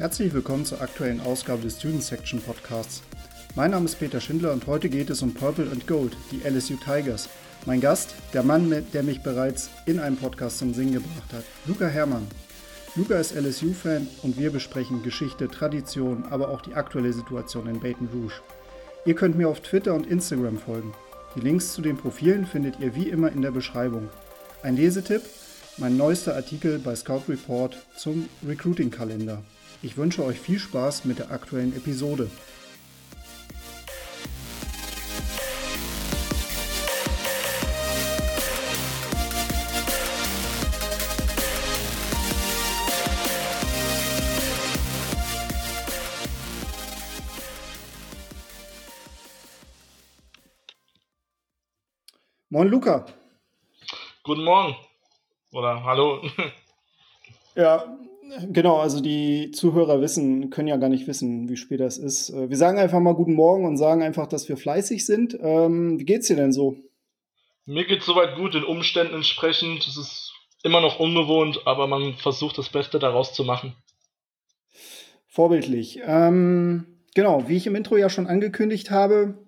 Herzlich willkommen zur aktuellen Ausgabe des Student Section Podcasts. Mein Name ist Peter Schindler und heute geht es um Purple and Gold, die LSU Tigers. Mein Gast, der Mann, der mich bereits in einem Podcast zum Singen gebracht hat, Luca Herrmann. Luca ist LSU-Fan und wir besprechen Geschichte, Tradition, aber auch die aktuelle Situation in Baton Rouge. Ihr könnt mir auf Twitter und Instagram folgen. Die Links zu den Profilen findet ihr wie immer in der Beschreibung. Ein Lesetipp, mein neuester Artikel bei Scout Report zum Recruiting-Kalender. Ich wünsche euch viel Spaß mit der aktuellen Episode. Moin Luca. Guten Morgen. Oder hallo. Ja, genau. Also die Zuhörer wissen, können ja gar nicht wissen, wie spät das ist. Äh, wir sagen einfach mal guten Morgen und sagen einfach, dass wir fleißig sind. Ähm, wie geht's dir denn so? Mir geht's soweit gut, den Umständen entsprechend. Es ist immer noch ungewohnt, aber man versucht das Beste daraus zu machen. Vorbildlich. Ähm, genau, wie ich im Intro ja schon angekündigt habe,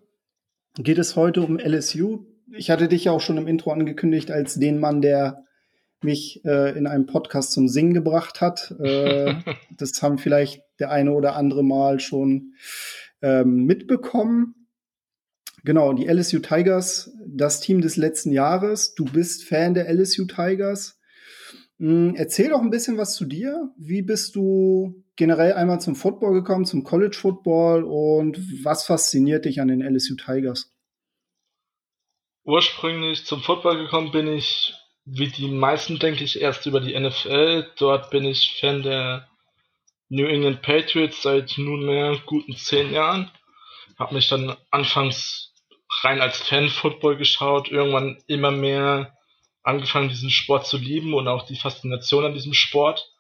geht es heute um LSU. Ich hatte dich ja auch schon im Intro angekündigt als den Mann, der mich äh, in einem Podcast zum Singen gebracht hat. Äh, das haben vielleicht der eine oder andere Mal schon ähm, mitbekommen. Genau, die LSU Tigers, das Team des letzten Jahres. Du bist Fan der LSU Tigers. Hm, erzähl doch ein bisschen was zu dir. Wie bist du generell einmal zum Football gekommen, zum College Football und was fasziniert dich an den LSU Tigers? Ursprünglich zum Football gekommen bin ich wie die meisten, denke ich, erst über die NFL. Dort bin ich Fan der New England Patriots seit nunmehr guten zehn Jahren. Hab mich dann anfangs rein als Fan Football geschaut, irgendwann immer mehr angefangen, diesen Sport zu lieben und auch die Faszination an diesem Sport.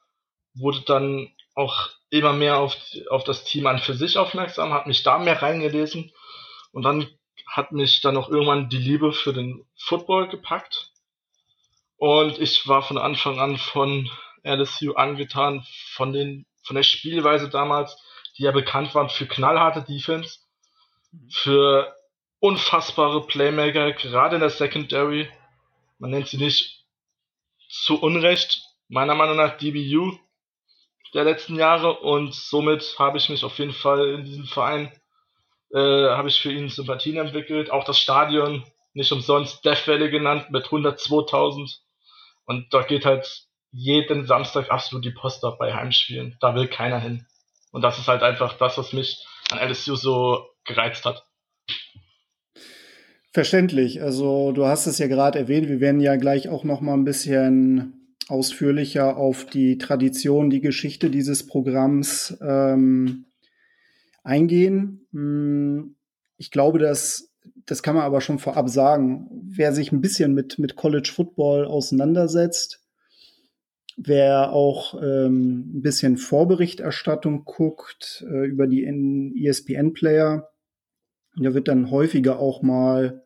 Wurde dann auch immer mehr auf, auf das Team an für sich aufmerksam, hat mich da mehr reingelesen und dann hat mich dann auch irgendwann die Liebe für den Football gepackt und ich war von Anfang an von LSU angetan, von den, von der Spielweise damals, die ja bekannt waren für knallharte Defense, für unfassbare Playmaker, gerade in der Secondary. Man nennt sie nicht zu Unrecht, meiner Meinung nach DBU der letzten Jahre und somit habe ich mich auf jeden Fall in diesem Verein, äh, habe ich für ihn Sympathien entwickelt. Auch das Stadion, nicht umsonst Death Valley genannt, mit 102.000 und da geht halt jeden Samstag absolut die Post ab bei Heimspielen. Da will keiner hin. Und das ist halt einfach das, was mich an LSU so gereizt hat. Verständlich. Also du hast es ja gerade erwähnt. Wir werden ja gleich auch noch mal ein bisschen ausführlicher auf die Tradition, die Geschichte dieses Programms ähm, eingehen. Hm, ich glaube, dass das kann man aber schon vorab sagen. Wer sich ein bisschen mit, mit College Football auseinandersetzt, wer auch ähm, ein bisschen Vorberichterstattung guckt äh, über die ESPN-Player, der wird dann häufiger auch mal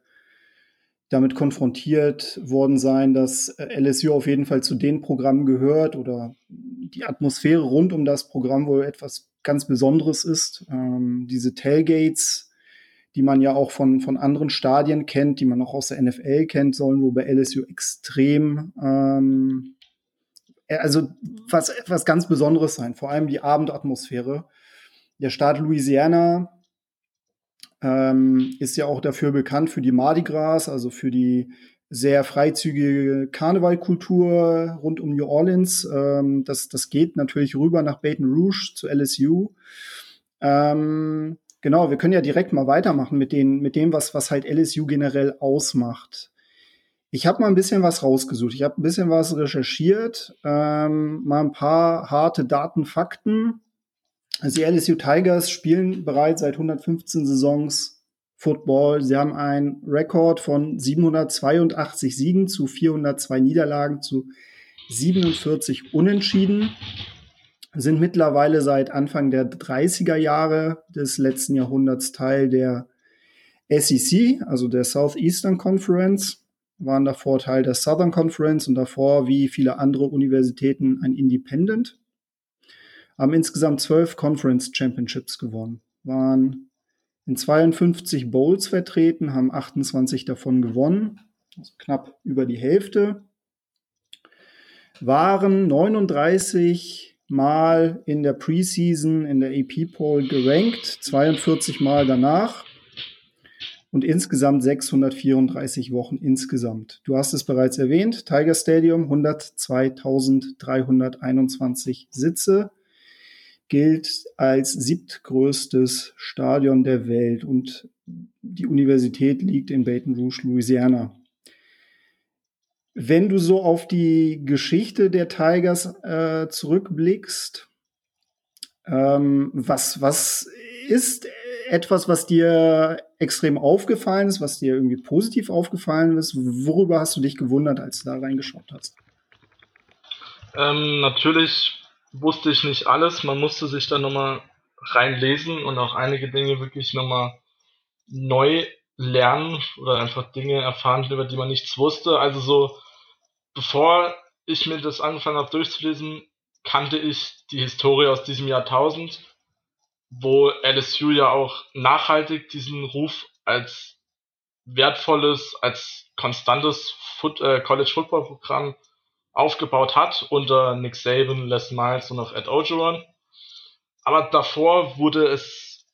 damit konfrontiert worden sein, dass äh, LSU auf jeden Fall zu den Programmen gehört oder die Atmosphäre rund um das Programm wohl etwas ganz Besonderes ist. Ähm, diese Tailgates, die man ja auch von, von anderen Stadien kennt, die man auch aus der NFL kennt, sollen wo bei LSU extrem, ähm, äh, also was, was ganz Besonderes sein, vor allem die Abendatmosphäre. Der Staat Louisiana ähm, ist ja auch dafür bekannt für die Mardi Gras, also für die sehr freizügige Karnevalkultur rund um New Orleans. Ähm, das, das geht natürlich rüber nach Baton Rouge zu LSU. Ähm, Genau, wir können ja direkt mal weitermachen mit, den, mit dem, was, was halt LSU generell ausmacht. Ich habe mal ein bisschen was rausgesucht. Ich habe ein bisschen was recherchiert, ähm, mal ein paar harte Daten, Fakten. Also die LSU Tigers spielen bereits seit 115 Saisons Football. Sie haben einen Rekord von 782 Siegen zu 402 Niederlagen zu 47 Unentschieden sind mittlerweile seit Anfang der 30er Jahre des letzten Jahrhunderts Teil der SEC, also der Southeastern Conference, waren davor Teil der Southern Conference und davor, wie viele andere Universitäten, ein Independent. haben insgesamt zwölf Conference Championships gewonnen, waren in 52 Bowls vertreten, haben 28 davon gewonnen, also knapp über die Hälfte, waren 39 Mal in der Preseason in der AP Poll gerankt, 42 Mal danach und insgesamt 634 Wochen insgesamt. Du hast es bereits erwähnt, Tiger Stadium 102.321 Sitze, gilt als siebtgrößtes Stadion der Welt und die Universität liegt in Baton Rouge, Louisiana. Wenn du so auf die Geschichte der Tigers äh, zurückblickst, ähm, was, was ist etwas, was dir extrem aufgefallen ist, was dir irgendwie positiv aufgefallen ist? Worüber hast du dich gewundert, als du da reingeschaut hast? Ähm, natürlich wusste ich nicht alles. Man musste sich da nochmal reinlesen und auch einige Dinge wirklich nochmal neu lernen oder einfach Dinge erfahren, über die man nichts wusste. Also so, bevor ich mir das angefangen habe durchzulesen, kannte ich die Historie aus diesem Jahrtausend wo LSU ja auch nachhaltig diesen Ruf als wertvolles, als konstantes Foot, äh, College Football Programm aufgebaut hat unter Nick Saban, Les Miles und auch Ed Ogeron. Aber davor wurde es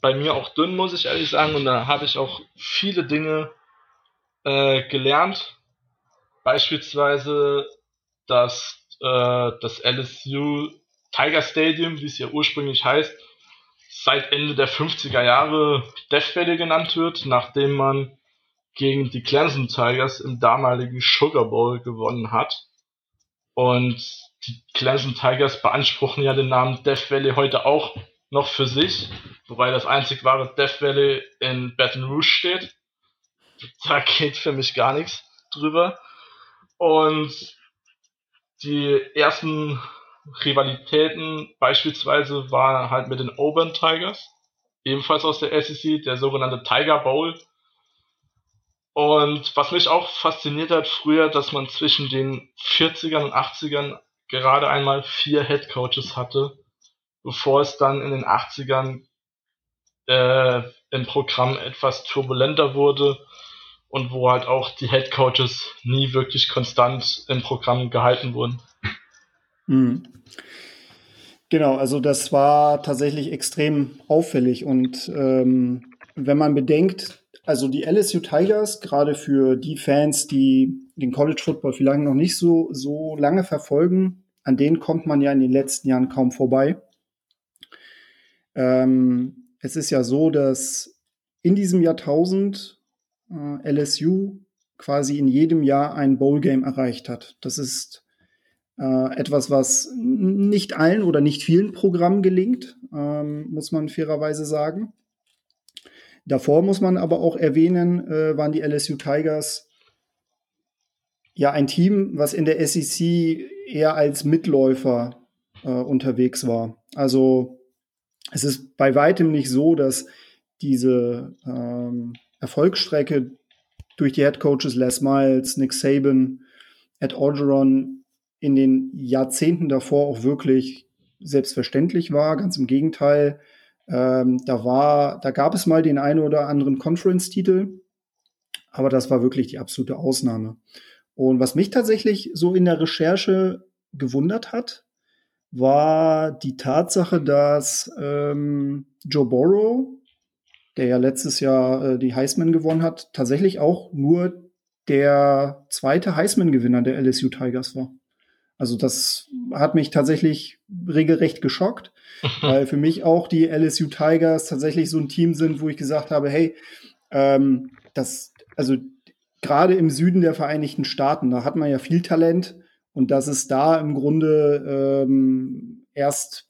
bei mir auch dünn, muss ich ehrlich sagen, und da habe ich auch viele Dinge äh, gelernt. Beispielsweise, dass äh, das LSU Tiger Stadium, wie es ja ursprünglich heißt, seit Ende der 50er Jahre Death Valley genannt wird, nachdem man gegen die Clemson Tigers im damaligen Sugar Bowl gewonnen hat. Und die Clemson Tigers beanspruchen ja den Namen Death Valley heute auch noch für sich, wobei das einzig wahre Death Valley in Baton Rouge steht. Da geht für mich gar nichts drüber. Und die ersten Rivalitäten beispielsweise war halt mit den Auburn Tigers, ebenfalls aus der SEC, der sogenannte Tiger Bowl. Und was mich auch fasziniert hat früher, dass man zwischen den 40ern und 80ern gerade einmal vier Head Coaches hatte, bevor es dann in den 80ern äh, im Programm etwas turbulenter wurde und wo halt auch die Head Coaches nie wirklich konstant im Programm gehalten wurden. Mhm. Genau, also das war tatsächlich extrem auffällig. Und ähm, wenn man bedenkt, also die LSU Tigers, gerade für die Fans, die den College Football vielleicht noch nicht so, so lange verfolgen, an denen kommt man ja in den letzten Jahren kaum vorbei. Ähm, es ist ja so, dass in diesem Jahrtausend äh, LSU quasi in jedem Jahr ein Bowl Game erreicht hat. Das ist äh, etwas, was nicht allen oder nicht vielen Programmen gelingt, ähm, muss man fairerweise sagen. Davor muss man aber auch erwähnen, äh, waren die LSU Tigers ja ein Team, was in der SEC eher als Mitläufer äh, unterwegs war. Also es ist bei weitem nicht so, dass diese ähm, Erfolgsstrecke durch die Head Coaches Les Miles, Nick Saban, Ed Orgeron in den Jahrzehnten davor auch wirklich selbstverständlich war. Ganz im Gegenteil. Ähm, da war, da gab es mal den einen oder anderen Conference-Titel, aber das war wirklich die absolute Ausnahme. Und was mich tatsächlich so in der Recherche gewundert hat, war die Tatsache, dass ähm, Joe Borrow, der ja letztes Jahr äh, die Heisman gewonnen hat, tatsächlich auch nur der zweite Heisman-Gewinner der LSU Tigers war. Also das hat mich tatsächlich regelrecht geschockt, weil für mich auch die LSU Tigers tatsächlich so ein Team sind, wo ich gesagt habe, hey, ähm, das, also gerade im Süden der Vereinigten Staaten, da hat man ja viel Talent und dass es da im Grunde ähm, erst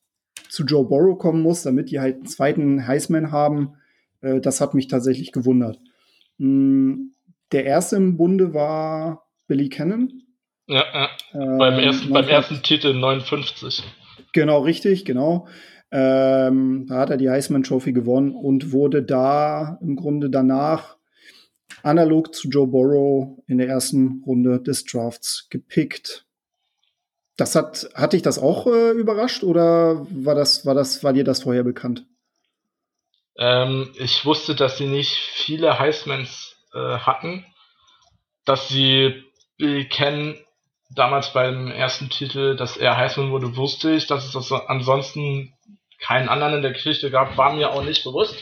zu Joe Borrow kommen muss, damit die halt einen zweiten Heisman haben, äh, das hat mich tatsächlich gewundert. Mm, der erste im Bunde war Billy Cannon, ja, ja. Ähm, beim, ersten, beim ersten Titel 59. Genau, richtig, genau. Ähm, da hat er die Heisman Trophy gewonnen und wurde da im Grunde danach analog zu Joe Burrow in der ersten Runde des Drafts gepickt. Das hat, hat dich das auch äh, überrascht oder war das, war das, war dir das vorher bekannt? Ähm, ich wusste, dass sie nicht viele Heismans äh, hatten, dass sie kennen damals beim ersten Titel, dass er Heisman wurde, wusste ich, dass es das ansonsten keinen anderen in der Geschichte gab, war mir auch nicht bewusst.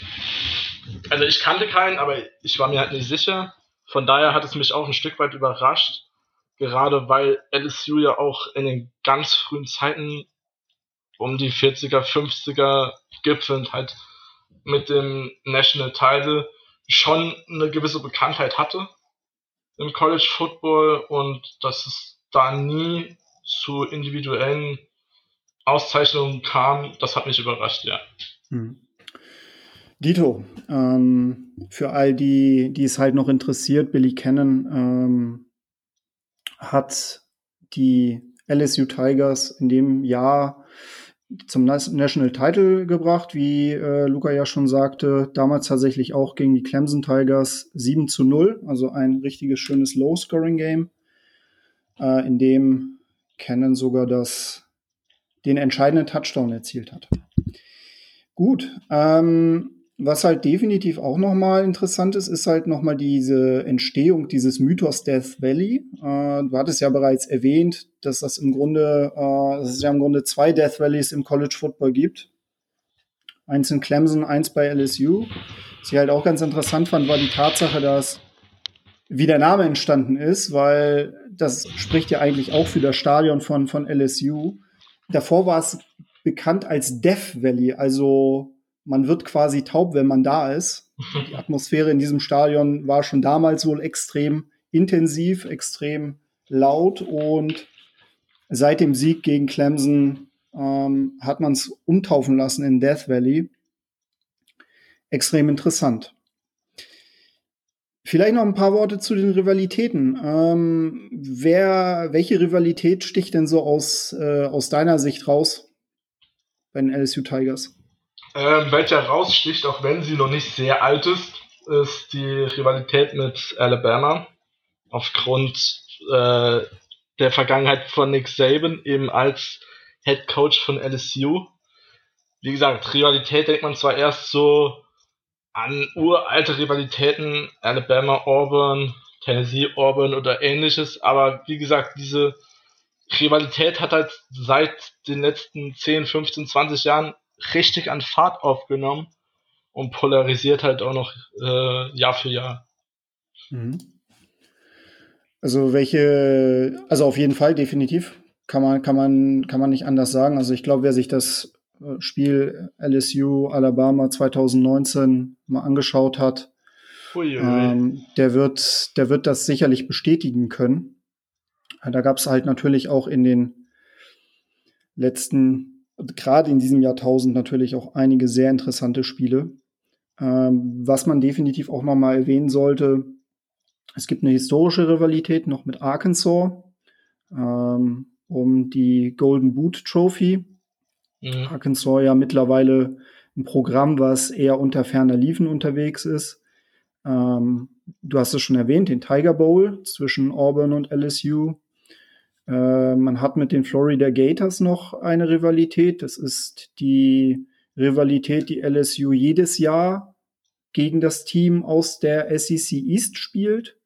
Also ich kannte keinen, aber ich war mir halt nicht sicher. Von daher hat es mich auch ein Stück weit überrascht, gerade weil LSU ja auch in den ganz frühen Zeiten um die 40er, 50er gipfelnd halt mit dem National Title schon eine gewisse Bekanntheit hatte im College Football und dass es da nie zu individuellen Auszeichnungen kam, das hat mich überrascht, ja. Hm. Dito, ähm, für all die, die es halt noch interessiert, Billy Cannon ähm, hat die LSU Tigers in dem Jahr zum National Title gebracht, wie äh, Luca ja schon sagte. Damals tatsächlich auch gegen die Clemson Tigers 7 zu 0, also ein richtiges schönes Low-Scoring-Game, äh, in dem Cannon sogar das, den entscheidenden Touchdown erzielt hat. Gut, ähm, was halt definitiv auch nochmal interessant ist, ist halt nochmal diese Entstehung dieses Mythos Death Valley. Äh, du hattest ja bereits erwähnt, dass das im Grunde, äh, dass es ja im Grunde zwei Death Valleys im College Football gibt. Eins in Clemson, eins bei LSU. Was ich halt auch ganz interessant fand, war die Tatsache, dass wie der Name entstanden ist, weil das spricht ja eigentlich auch für das Stadion von, von LSU. Davor war es bekannt als Death Valley, also man wird quasi taub, wenn man da ist. Die Atmosphäre in diesem Stadion war schon damals wohl extrem intensiv, extrem laut und seit dem Sieg gegen Clemson ähm, hat man es umtaufen lassen in Death Valley. Extrem interessant. Vielleicht noch ein paar Worte zu den Rivalitäten. Ähm, wer, welche Rivalität sticht denn so aus, äh, aus deiner Sicht raus bei den LSU Tigers? Ähm, welcher raussticht, auch wenn sie noch nicht sehr alt ist, ist die Rivalität mit Alabama. Aufgrund äh, der Vergangenheit von Nick Saban, eben als Head Coach von LSU. Wie gesagt, Rivalität denkt man zwar erst so an uralte Rivalitäten, Alabama, Auburn, Tennessee, Auburn oder ähnliches, aber wie gesagt, diese Rivalität hat halt seit den letzten 10, 15, 20 Jahren richtig an Fahrt aufgenommen und polarisiert halt auch noch äh, Jahr für Jahr. Mhm. Also welche, also auf jeden Fall definitiv kann man kann man kann man nicht anders sagen. Also ich glaube, wer sich das äh, Spiel LSU Alabama 2019 mal angeschaut hat, ähm, der wird der wird das sicherlich bestätigen können. Da gab es halt natürlich auch in den letzten gerade in diesem Jahrtausend natürlich auch einige sehr interessante Spiele. Ähm, was man definitiv auch noch mal erwähnen sollte, es gibt eine historische Rivalität noch mit Arkansas ähm, um die Golden Boot Trophy. Mhm. Arkansas ja mittlerweile ein Programm, was eher unter ferner Liefen unterwegs ist. Ähm, du hast es schon erwähnt, den Tiger Bowl zwischen Auburn und LSU. Äh, man hat mit den Florida Gators noch eine Rivalität. Das ist die Rivalität, die LSU jedes Jahr gegen das Team aus der SEC East spielt.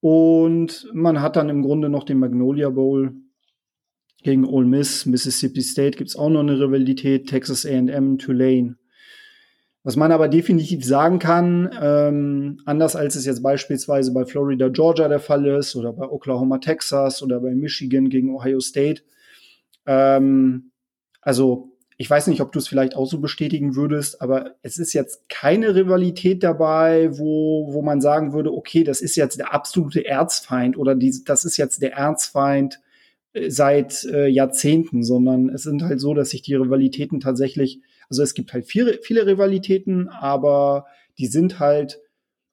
Und man hat dann im Grunde noch den Magnolia Bowl gegen Ole Miss, Mississippi State gibt es auch noch eine Rivalität, Texas AM, Tulane. Was man aber definitiv sagen kann, ähm, anders als es jetzt beispielsweise bei Florida Georgia der Fall ist oder bei Oklahoma Texas oder bei Michigan gegen Ohio State, ähm, also ich weiß nicht, ob du es vielleicht auch so bestätigen würdest, aber es ist jetzt keine Rivalität dabei, wo, wo man sagen würde, okay, das ist jetzt der absolute Erzfeind oder die, das ist jetzt der Erzfeind äh, seit äh, Jahrzehnten, sondern es sind halt so, dass sich die Rivalitäten tatsächlich also es gibt halt viele, viele Rivalitäten, aber die sind halt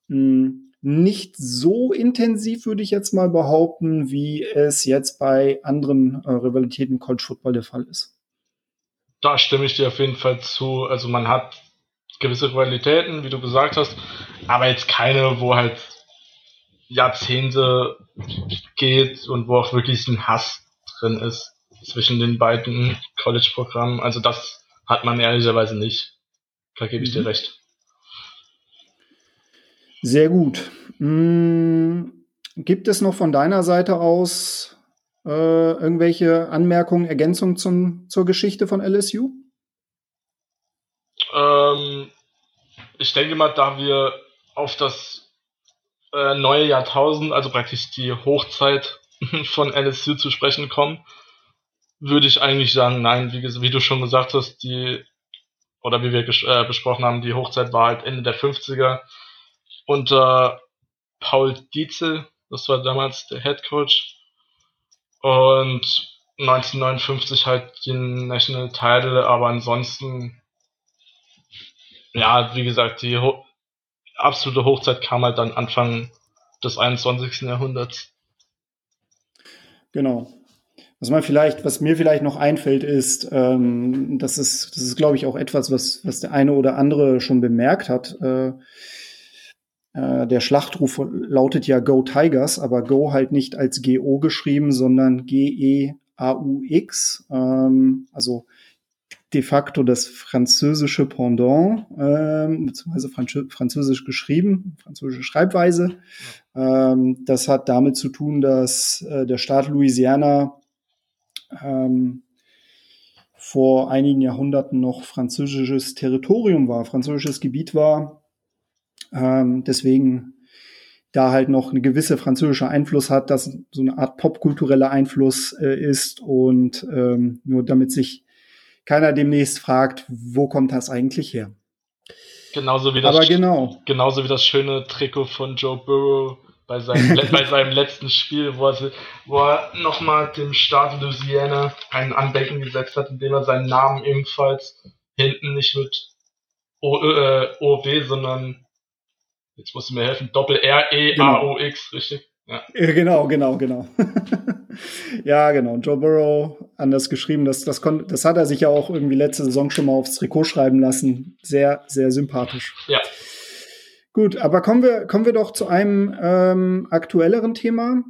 hm, nicht so intensiv, würde ich jetzt mal behaupten, wie es jetzt bei anderen äh, Rivalitäten College Football der Fall ist. Da stimme ich dir auf jeden Fall zu. Also man hat gewisse Rivalitäten, wie du gesagt hast, aber jetzt keine, wo halt Jahrzehnte geht und wo auch wirklich ein Hass drin ist. zwischen den beiden College-Programmen. Also das hat man ehrlicherweise nicht. Da gebe ich mhm. dir recht. Sehr gut. Hm, gibt es noch von deiner Seite aus äh, irgendwelche Anmerkungen, Ergänzungen zum, zur Geschichte von LSU? Ähm, ich denke mal, da wir auf das äh, neue Jahrtausend, also praktisch die Hochzeit von LSU zu sprechen kommen, würde ich eigentlich sagen, nein, wie, wie du schon gesagt hast, die, oder wie wir äh, besprochen haben, die Hochzeit war halt Ende der 50er unter Paul Dietzel, das war damals der Head Coach, und 1959 halt den National Title, aber ansonsten, ja, wie gesagt, die Ho absolute Hochzeit kam halt dann Anfang des 21. Jahrhunderts. Genau. Was man vielleicht, was mir vielleicht noch einfällt, ist, ähm, das ist, das ist, glaube ich, auch etwas, was, was der eine oder andere schon bemerkt hat. Äh, äh, der Schlachtruf lautet ja Go Tigers, aber Go halt nicht als G-O geschrieben, sondern G-E-A-U-X. Ähm, also de facto das französische Pendant, ähm, beziehungsweise französisch geschrieben, französische Schreibweise. Ähm, das hat damit zu tun, dass äh, der Staat Louisiana ähm, vor einigen Jahrhunderten noch französisches Territorium war, französisches Gebiet war. Ähm, deswegen da halt noch eine gewisse französische Einfluss hat, dass so eine Art popkultureller Einfluss äh, ist und ähm, nur damit sich keiner demnächst fragt, wo kommt das eigentlich her? Genauso wie das, Aber genau. genauso wie das schöne Trikot von Joe Burrow bei seinem, bei seinem letzten Spiel, wo er, wo er nochmal dem Staat Louisiana einen Andenken gesetzt hat, indem er seinen Namen ebenfalls hinten nicht mit o, äh, OW, sondern jetzt musst du mir helfen, Doppel R E A O X, genau. richtig? Ja. Genau, genau, genau. ja, genau. Joe Burrow, anders geschrieben, das, das, kon das hat er sich ja auch irgendwie letzte Saison schon mal aufs Trikot schreiben lassen. Sehr, sehr sympathisch. Ja. Gut, aber kommen wir, kommen wir doch zu einem ähm, aktuelleren Thema.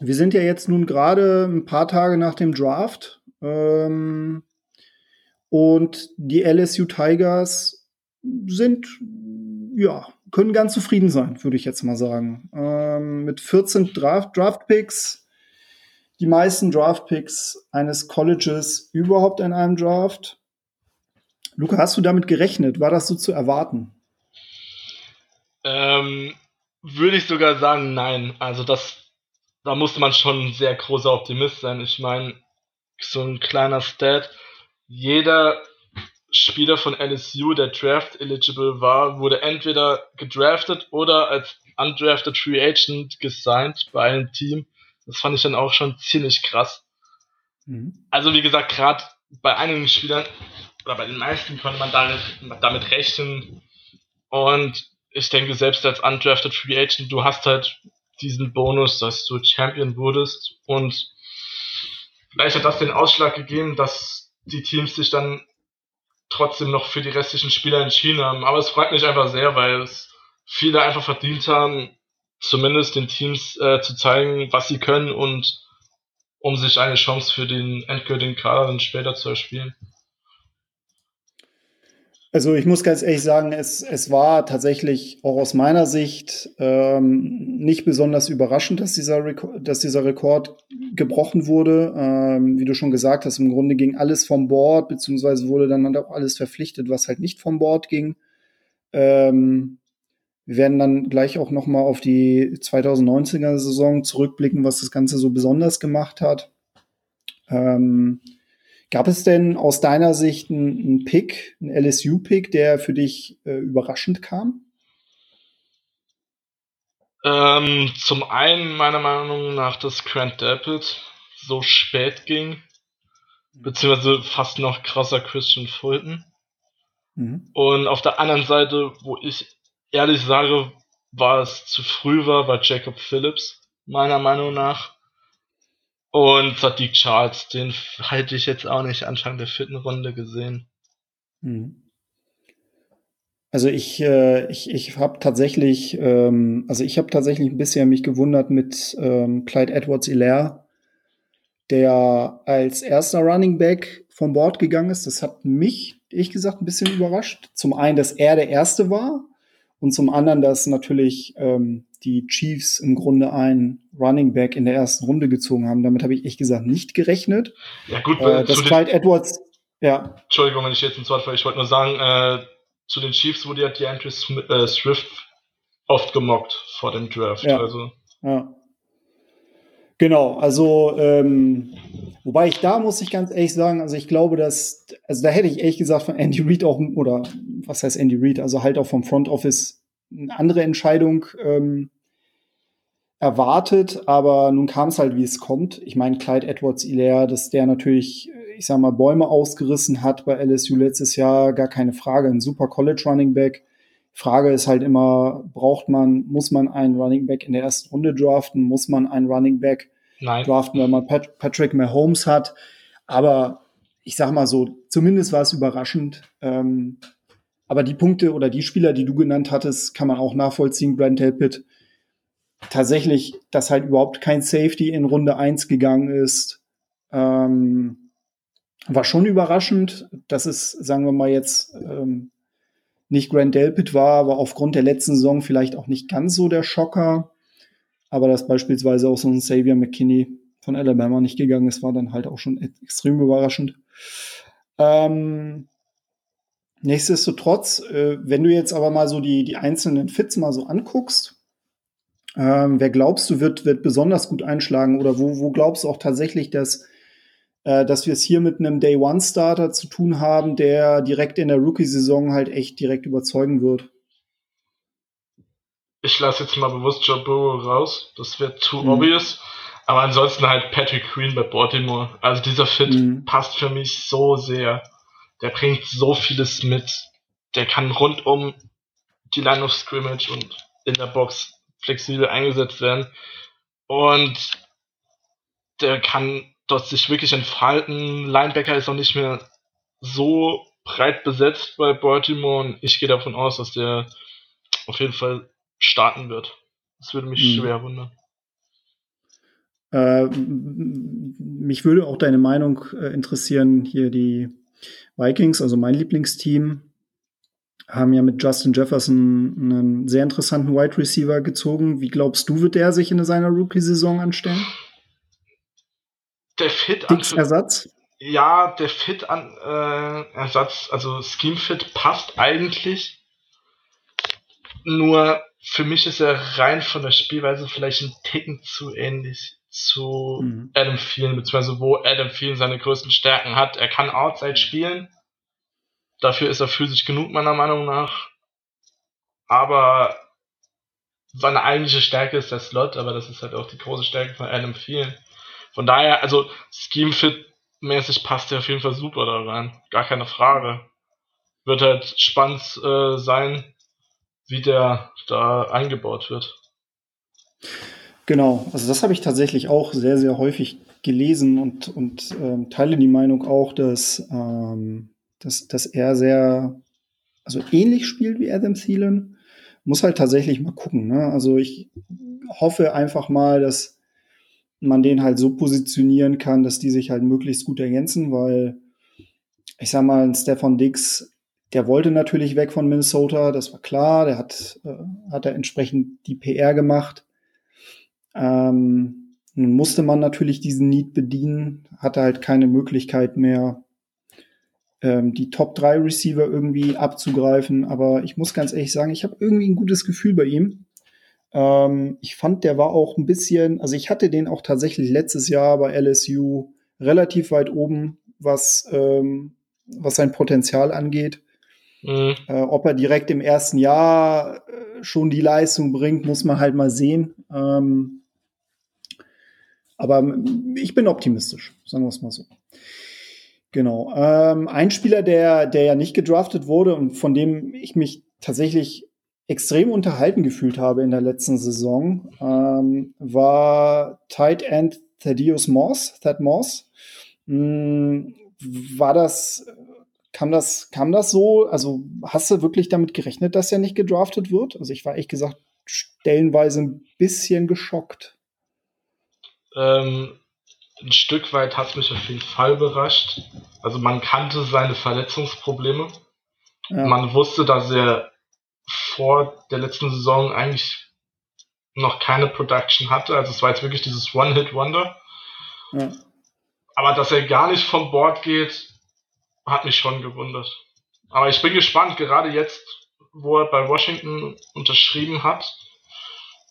Wir sind ja jetzt nun gerade ein paar Tage nach dem Draft. Ähm, und die LSU Tigers sind, ja, können ganz zufrieden sein, würde ich jetzt mal sagen. Ähm, mit 14 Draft, Draft Picks, die meisten Draft Picks eines Colleges überhaupt in einem Draft. Luca, hast du damit gerechnet? War das so zu erwarten? Ähm, würde ich sogar sagen, nein. Also das, da musste man schon ein sehr großer Optimist sein. Ich meine, so ein kleiner Stat. Jeder Spieler von LSU, der Draft eligible war, wurde entweder gedraftet oder als undrafted Free Agent gesigned bei einem Team. Das fand ich dann auch schon ziemlich krass. Mhm. Also wie gesagt, gerade bei einigen Spielern oder bei den meisten konnte man damit, damit rechnen. Und ich denke, selbst als undrafted Free Agent, du hast halt diesen Bonus, dass du Champion wurdest. Und vielleicht hat das den Ausschlag gegeben, dass die Teams sich dann trotzdem noch für die restlichen Spieler entschieden haben. Aber es freut mich einfach sehr, weil es viele einfach verdient haben, zumindest den Teams äh, zu zeigen, was sie können und um sich eine Chance für den endgültigen Kader dann später zu erspielen. Also ich muss ganz ehrlich sagen, es, es war tatsächlich auch aus meiner Sicht ähm, nicht besonders überraschend, dass dieser, Rekord, dass dieser Rekord gebrochen wurde. Ähm, wie du schon gesagt hast, im Grunde ging alles vom Board, beziehungsweise wurde dann halt auch alles verpflichtet, was halt nicht vom Board ging. Ähm, wir werden dann gleich auch noch mal auf die 2019er Saison zurückblicken, was das Ganze so besonders gemacht hat. Ähm, Gab es denn aus deiner Sicht einen, Pick, einen LSU-Pick, der für dich äh, überraschend kam? Ähm, zum einen meiner Meinung nach, dass Grant Delpit so spät ging, beziehungsweise fast noch krasser Christian Fulton. Mhm. Und auf der anderen Seite, wo ich ehrlich sage, war es zu früh war, war Jacob Phillips, meiner Meinung nach. Und Sadiq Charles, den halte ich jetzt auch nicht Anfang der vierten Runde gesehen. Hm. Also ich, äh, ich, ich habe tatsächlich, ähm, also ich habe tatsächlich ein bisschen mich gewundert mit ähm, Clyde Edwards Hilaire, der als erster Running Back vom Board gegangen ist. Das hat mich, ehrlich gesagt, ein bisschen überrascht. Zum einen, dass er der Erste war und zum anderen, dass natürlich ähm, die Chiefs im Grunde einen Running Back in der ersten Runde gezogen haben. Damit habe ich ehrlich gesagt nicht gerechnet. Ja gut, äh, dass Clyde Edwards, ja. Entschuldigung, wenn ich jetzt ins Wort falle. Ich wollte nur sagen, äh, zu den Chiefs wurde ja DeAndre äh, Swift oft gemockt vor dem Draft. Ja. Also. ja. Genau, also ähm, wobei ich da muss ich ganz ehrlich sagen, also ich glaube, dass, also da hätte ich ehrlich gesagt von Andy Reid auch, oder was heißt Andy Reid, also halt auch vom Front Office eine andere Entscheidung ähm, erwartet, aber nun kam es halt, wie es kommt. Ich meine, Clyde Edwards Hilaire, dass der natürlich, ich sag mal, Bäume ausgerissen hat bei LSU letztes Jahr, gar keine Frage, ein super College Running Back. Frage ist halt immer, braucht man, muss man einen Running Back in der ersten Runde draften? Muss man einen Running Back Nein. draften, wenn man Pat Patrick Mahomes hat? Aber ich sag mal so, zumindest war es überraschend. Ähm, aber die Punkte oder die Spieler, die du genannt hattest, kann man auch nachvollziehen. Brent Delpit, tatsächlich, dass halt überhaupt kein Safety in Runde 1 gegangen ist, ähm, war schon überraschend. dass es, sagen wir mal jetzt, ähm, nicht Grant Delpit war, aber aufgrund der letzten Saison vielleicht auch nicht ganz so der Schocker. Aber dass beispielsweise auch so ein Xavier McKinney von Alabama nicht gegangen ist, war dann halt auch schon extrem überraschend. Ähm, Nichtsdestotrotz, äh, wenn du jetzt aber mal so die, die einzelnen Fits mal so anguckst, ähm, wer glaubst du wird, wird besonders gut einschlagen oder wo, wo glaubst du auch tatsächlich, dass, äh, dass wir es hier mit einem Day-One-Starter zu tun haben, der direkt in der Rookie-Saison halt echt direkt überzeugen wird? Ich lasse jetzt mal bewusst Joe Burrow raus, das wird too mhm. obvious. Aber ansonsten halt Patrick Queen bei Baltimore. Also dieser Fit mhm. passt für mich so sehr der bringt so vieles mit. Der kann rundum die Line of Scrimmage und in der Box flexibel eingesetzt werden. Und der kann dort sich wirklich entfalten. Linebacker ist auch nicht mehr so breit besetzt bei Baltimore und ich gehe davon aus, dass der auf jeden Fall starten wird. Das würde mich mhm. schwer wundern. Äh, mich würde auch deine Meinung äh, interessieren, hier die Vikings, also mein Lieblingsteam, haben ja mit Justin Jefferson einen sehr interessanten Wide Receiver gezogen. Wie glaubst du, wird der sich in seiner Rookie-Saison anstellen? Der Fit an Ersatz? Ja, der Fit an äh, Ersatz, also Scheme Fit passt eigentlich. Nur für mich ist er rein von der Spielweise vielleicht ein Ticken zu ähnlich zu mhm. Adam Thielen, beziehungsweise wo Adam Thielen seine größten Stärken hat. Er kann Outside spielen. Dafür ist er physisch genug, meiner Meinung nach. Aber seine eigentliche Stärke ist der Slot, aber das ist halt auch die große Stärke von Adam Thielen. Von daher, also Scheme Fit mäßig passt er auf jeden Fall super da rein. Gar keine Frage. Wird halt spannend äh, sein, wie der da eingebaut wird. Genau, also das habe ich tatsächlich auch sehr, sehr häufig gelesen und, und ähm, teile die Meinung auch, dass, ähm, dass, dass er sehr, also ähnlich spielt wie Adam Thielen. Muss halt tatsächlich mal gucken. Ne? Also ich hoffe einfach mal, dass man den halt so positionieren kann, dass die sich halt möglichst gut ergänzen, weil ich sag mal, ein Stefan Dix, der wollte natürlich weg von Minnesota, das war klar, der hat, äh, hat er entsprechend die PR gemacht. Ähm, nun musste man natürlich diesen Need bedienen, hatte halt keine Möglichkeit mehr, ähm, die Top 3 Receiver irgendwie abzugreifen. Aber ich muss ganz ehrlich sagen, ich habe irgendwie ein gutes Gefühl bei ihm. Ähm, ich fand, der war auch ein bisschen, also ich hatte den auch tatsächlich letztes Jahr bei LSU relativ weit oben, was, ähm, was sein Potenzial angeht. Mhm. Äh, ob er direkt im ersten Jahr äh, schon die Leistung bringt, muss man halt mal sehen. Ähm, aber ich bin optimistisch, sagen wir es mal so. Genau. Ähm, ein Spieler, der, der ja nicht gedraftet wurde und von dem ich mich tatsächlich extrem unterhalten gefühlt habe in der letzten Saison, ähm, war Tight End Thaddeus Moss, Thad Moss. Hm, war das, kam das, kam das so? Also hast du wirklich damit gerechnet, dass er nicht gedraftet wird? Also ich war ehrlich gesagt stellenweise ein bisschen geschockt. Ähm, ein Stück weit hat es mich auf jeden Fall überrascht. Also man kannte seine Verletzungsprobleme. Ja. Man wusste, dass er vor der letzten Saison eigentlich noch keine Production hatte. Also es war jetzt wirklich dieses One-Hit-Wonder. Ja. Aber dass er gar nicht vom Board geht, hat mich schon gewundert. Aber ich bin gespannt, gerade jetzt, wo er bei Washington unterschrieben hat,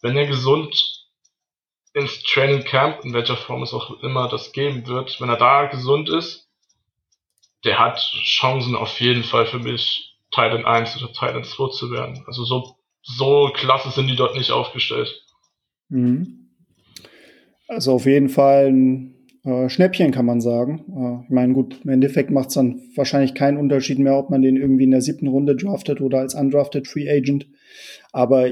wenn er gesund ins Training Camp, in welcher Form es auch immer das geben wird, wenn er da gesund ist, der hat Chancen auf jeden Fall für mich, Teil 1 oder Teil 2 zu werden. Also so, so klasse sind die dort nicht aufgestellt. Mhm. Also auf jeden Fall ein äh, Schnäppchen, kann man sagen. Äh, ich meine, gut, im Endeffekt macht es dann wahrscheinlich keinen Unterschied mehr, ob man den irgendwie in der siebten Runde draftet oder als undrafted Free Agent. Aber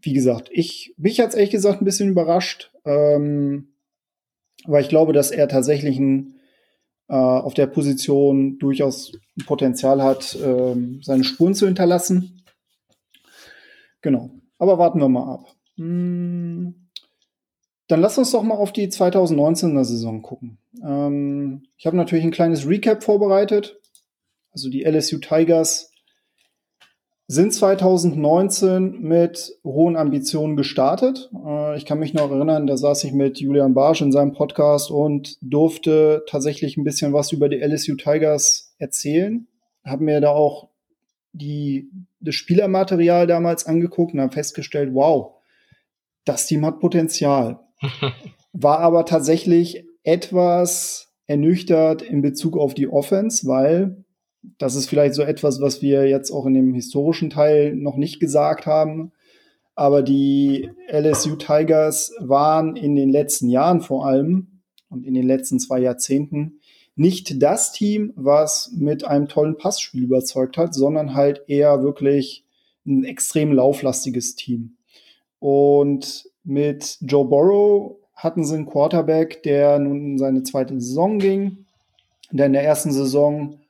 wie gesagt, ich, mich es ehrlich gesagt ein bisschen überrascht, ähm, weil ich glaube, dass er tatsächlich ein, äh, auf der Position durchaus Potenzial hat, äh, seine Spuren zu hinterlassen. Genau. Aber warten wir mal ab. Hm. Dann lass uns doch mal auf die 2019er Saison gucken. Ähm, ich habe natürlich ein kleines Recap vorbereitet. Also die LSU Tigers sind 2019 mit hohen Ambitionen gestartet. Äh, ich kann mich noch erinnern, da saß ich mit Julian Barsch in seinem Podcast und durfte tatsächlich ein bisschen was über die LSU Tigers erzählen. Habe mir da auch die, das Spielermaterial damals angeguckt und habe festgestellt, wow, das Team hat Potenzial. War aber tatsächlich etwas ernüchtert in Bezug auf die Offense, weil das ist vielleicht so etwas, was wir jetzt auch in dem historischen Teil noch nicht gesagt haben. Aber die LSU Tigers waren in den letzten Jahren vor allem und in den letzten zwei Jahrzehnten nicht das Team, was mit einem tollen Passspiel überzeugt hat, sondern halt eher wirklich ein extrem lauflastiges Team. Und mit Joe Burrow hatten sie einen Quarterback, der nun in seine zweite Saison ging, der in der ersten Saison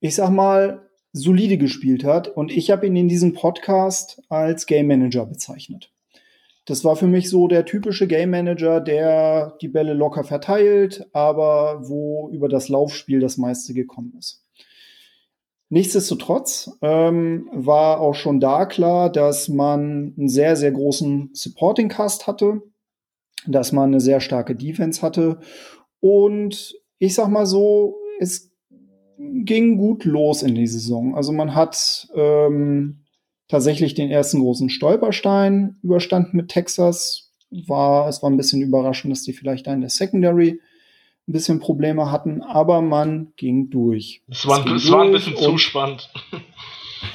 ich sag mal, solide gespielt hat. Und ich habe ihn in diesem Podcast als Game Manager bezeichnet. Das war für mich so der typische Game Manager, der die Bälle locker verteilt, aber wo über das Laufspiel das meiste gekommen ist. Nichtsdestotrotz ähm, war auch schon da klar, dass man einen sehr, sehr großen Supporting Cast hatte, dass man eine sehr starke Defense hatte und ich sag mal so, es ging gut los in die Saison. Also man hat ähm, tatsächlich den ersten großen Stolperstein überstanden mit Texas. War, es war ein bisschen überraschend, dass die vielleicht da in der Secondary ein bisschen Probleme hatten, aber man ging durch. Es war, es, es war ein bisschen zu spannend.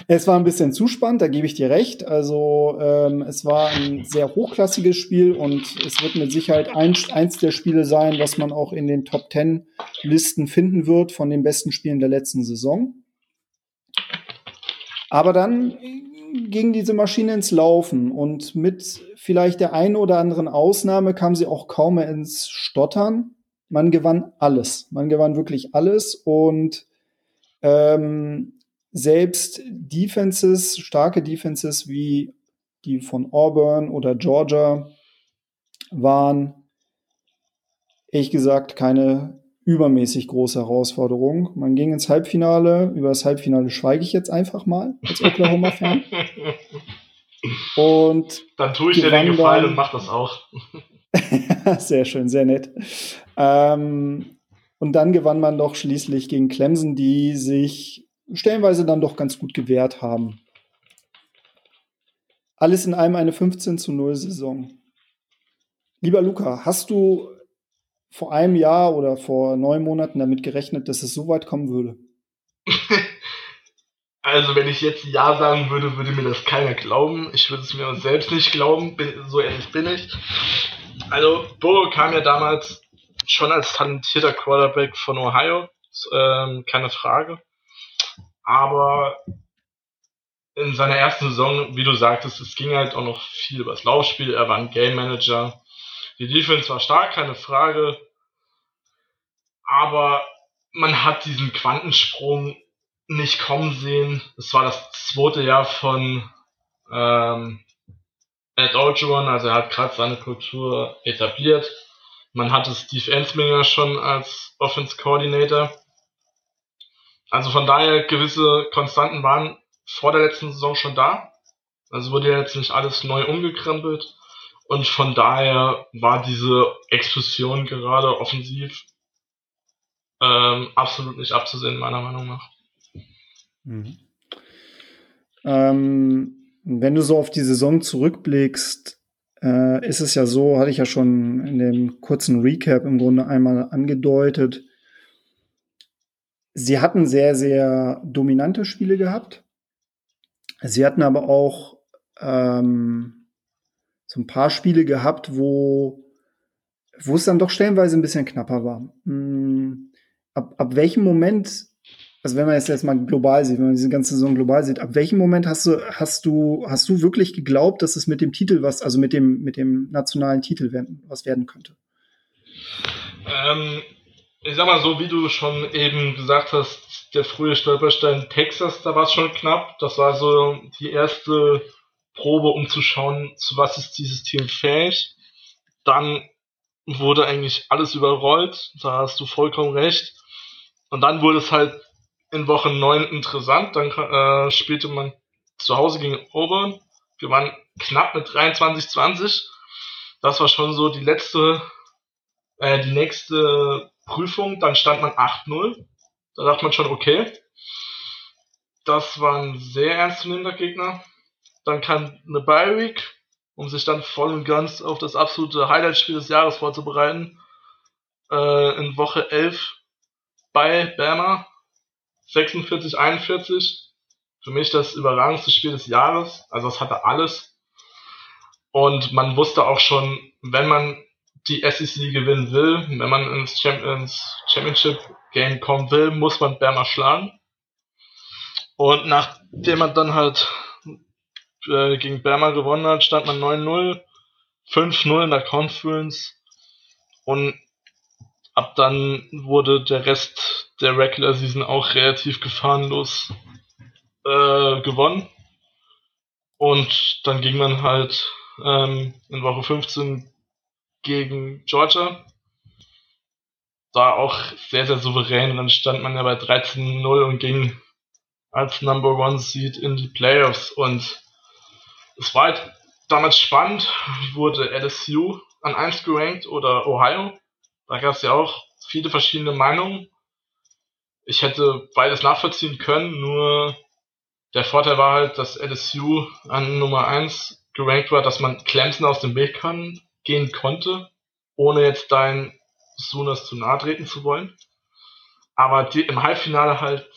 Es war ein bisschen zu spannend, da gebe ich dir recht. Also ähm, es war ein sehr hochklassiges Spiel und es wird mit Sicherheit eins, eins der Spiele sein, was man auch in den Top Ten Listen finden wird von den besten Spielen der letzten Saison. Aber dann ging diese Maschine ins Laufen und mit vielleicht der einen oder anderen Ausnahme kam sie auch kaum mehr ins Stottern. Man gewann alles. Man gewann wirklich alles und ähm, selbst Defenses, starke Defenses wie die von Auburn oder Georgia waren, ehrlich gesagt, keine übermäßig große Herausforderung. Man ging ins Halbfinale. Über das Halbfinale schweige ich jetzt einfach mal als Oklahoma-Fan. Und dann tue ich dir den Gefallen und mach das auch. sehr schön, sehr nett. Ähm, und dann gewann man doch schließlich gegen Clemson, die sich stellenweise dann doch ganz gut gewehrt haben. Alles in allem eine 15 zu 0 Saison. Lieber Luca, hast du vor einem Jahr oder vor neun Monaten damit gerechnet, dass es so weit kommen würde? Also, wenn ich jetzt Ja sagen würde, würde mir das keiner glauben. Ich würde es mir selbst nicht glauben, so ehrlich bin ich. Also, Burrow kam ja damals schon als talentierter Quarterback von Ohio, ähm, keine Frage aber in seiner ersten Saison, wie du sagtest, es ging halt auch noch viel über das Laufspiel, er war ein Game Manager. Die Defense war stark, keine Frage, aber man hat diesen Quantensprung nicht kommen sehen. Es war das zweite Jahr von ähm, Ed Orgeron, also er hat gerade seine Kultur etabliert. Man hatte Steve Ensminger schon als Offense Coordinator. Also von daher gewisse Konstanten waren vor der letzten Saison schon da. Also wurde ja jetzt nicht alles neu umgekrempelt. Und von daher war diese Explosion gerade offensiv ähm, absolut nicht abzusehen, meiner Meinung nach. Mhm. Ähm, wenn du so auf die Saison zurückblickst, äh, ist es ja so, hatte ich ja schon in dem kurzen Recap im Grunde einmal angedeutet. Sie hatten sehr, sehr dominante Spiele gehabt. Sie hatten aber auch ähm, so ein paar Spiele gehabt, wo, wo es dann doch stellenweise ein bisschen knapper war. Hm, ab, ab welchem Moment also wenn man jetzt mal global sieht, wenn man diese ganze Saison global sieht, ab welchem Moment hast du, hast du, hast du wirklich geglaubt, dass es mit dem Titel was, also mit dem, mit dem nationalen Titel werden, was werden könnte? Ähm, ich sag mal so, wie du schon eben gesagt hast, der frühe Stolperstein Texas, da war es schon knapp. Das war so die erste Probe, um zu schauen, zu was ist dieses Team fähig. Dann wurde eigentlich alles überrollt, da hast du vollkommen recht. Und dann wurde es halt in Woche 9 interessant. Dann äh, spielte man zu Hause gegen Auburn, gewann knapp mit 23-20. Das war schon so die letzte, äh, die nächste Prüfung. Dann stand man 8-0. Da dachte man schon, okay. Das war ein sehr ernstzunehmender Gegner. Dann kam eine Bye Week, um sich dann voll und ganz auf das absolute Highlight-Spiel des Jahres vorzubereiten. Äh, in Woche 11 bei Bama 46, 41. Für mich das überragendste Spiel des Jahres. Also es hatte alles. Und man wusste auch schon, wenn man die SEC gewinnen will, wenn man ins, ins Championship Game kommen will, muss man Bama schlagen. Und nachdem man dann halt äh, gegen Bama gewonnen hat, stand man 9-0, 5-0 in der Conference. Und ab dann wurde der Rest der Regular Season auch relativ gefahrenlos äh, gewonnen. Und dann ging man halt ähm, in Woche 15 gegen Georgia. Da auch sehr, sehr souverän. Und dann stand man ja bei 13-0 und ging als Number One Seed in die Playoffs. Und es war halt damals spannend. Wurde LSU an 1 gerankt oder Ohio? Da gab es ja auch viele verschiedene Meinungen. Ich hätte beides nachvollziehen können, nur der Vorteil war halt, dass LSU an Nummer 1 gerankt war, dass man Clemson aus dem Weg kann, gehen konnte, ohne jetzt dein Sooners zu nahe treten zu wollen. Aber die, im Halbfinale halt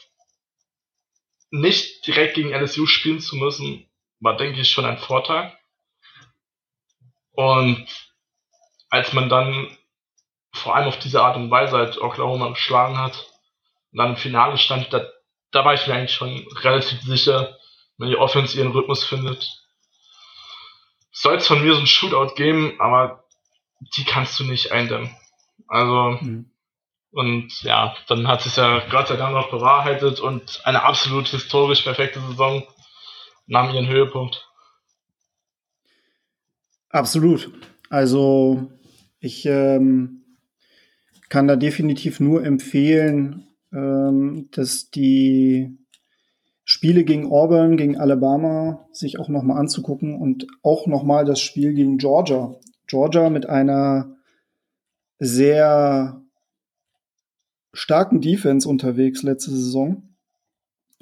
nicht direkt gegen LSU spielen zu müssen, war, denke ich, schon ein Vorteil. Und als man dann vor allem auf diese Art und Weise halt Oklahoma geschlagen hat und dann im Finale stand, da, da war ich mir eigentlich schon relativ sicher, wenn die Offense ihren Rhythmus findet. Soll es von mir so ein Shootout geben, aber die kannst du nicht eindämmen. Also, mhm. und ja, dann hat sich ja Gott sei Dank noch bewahrheitet und eine absolut historisch perfekte Saison nahm ihren Höhepunkt. Absolut. Also, ich ähm, kann da definitiv nur empfehlen, ähm, dass die Spiele gegen Auburn, gegen Alabama sich auch nochmal anzugucken und auch nochmal das Spiel gegen Georgia. Georgia mit einer sehr starken Defense unterwegs letzte Saison.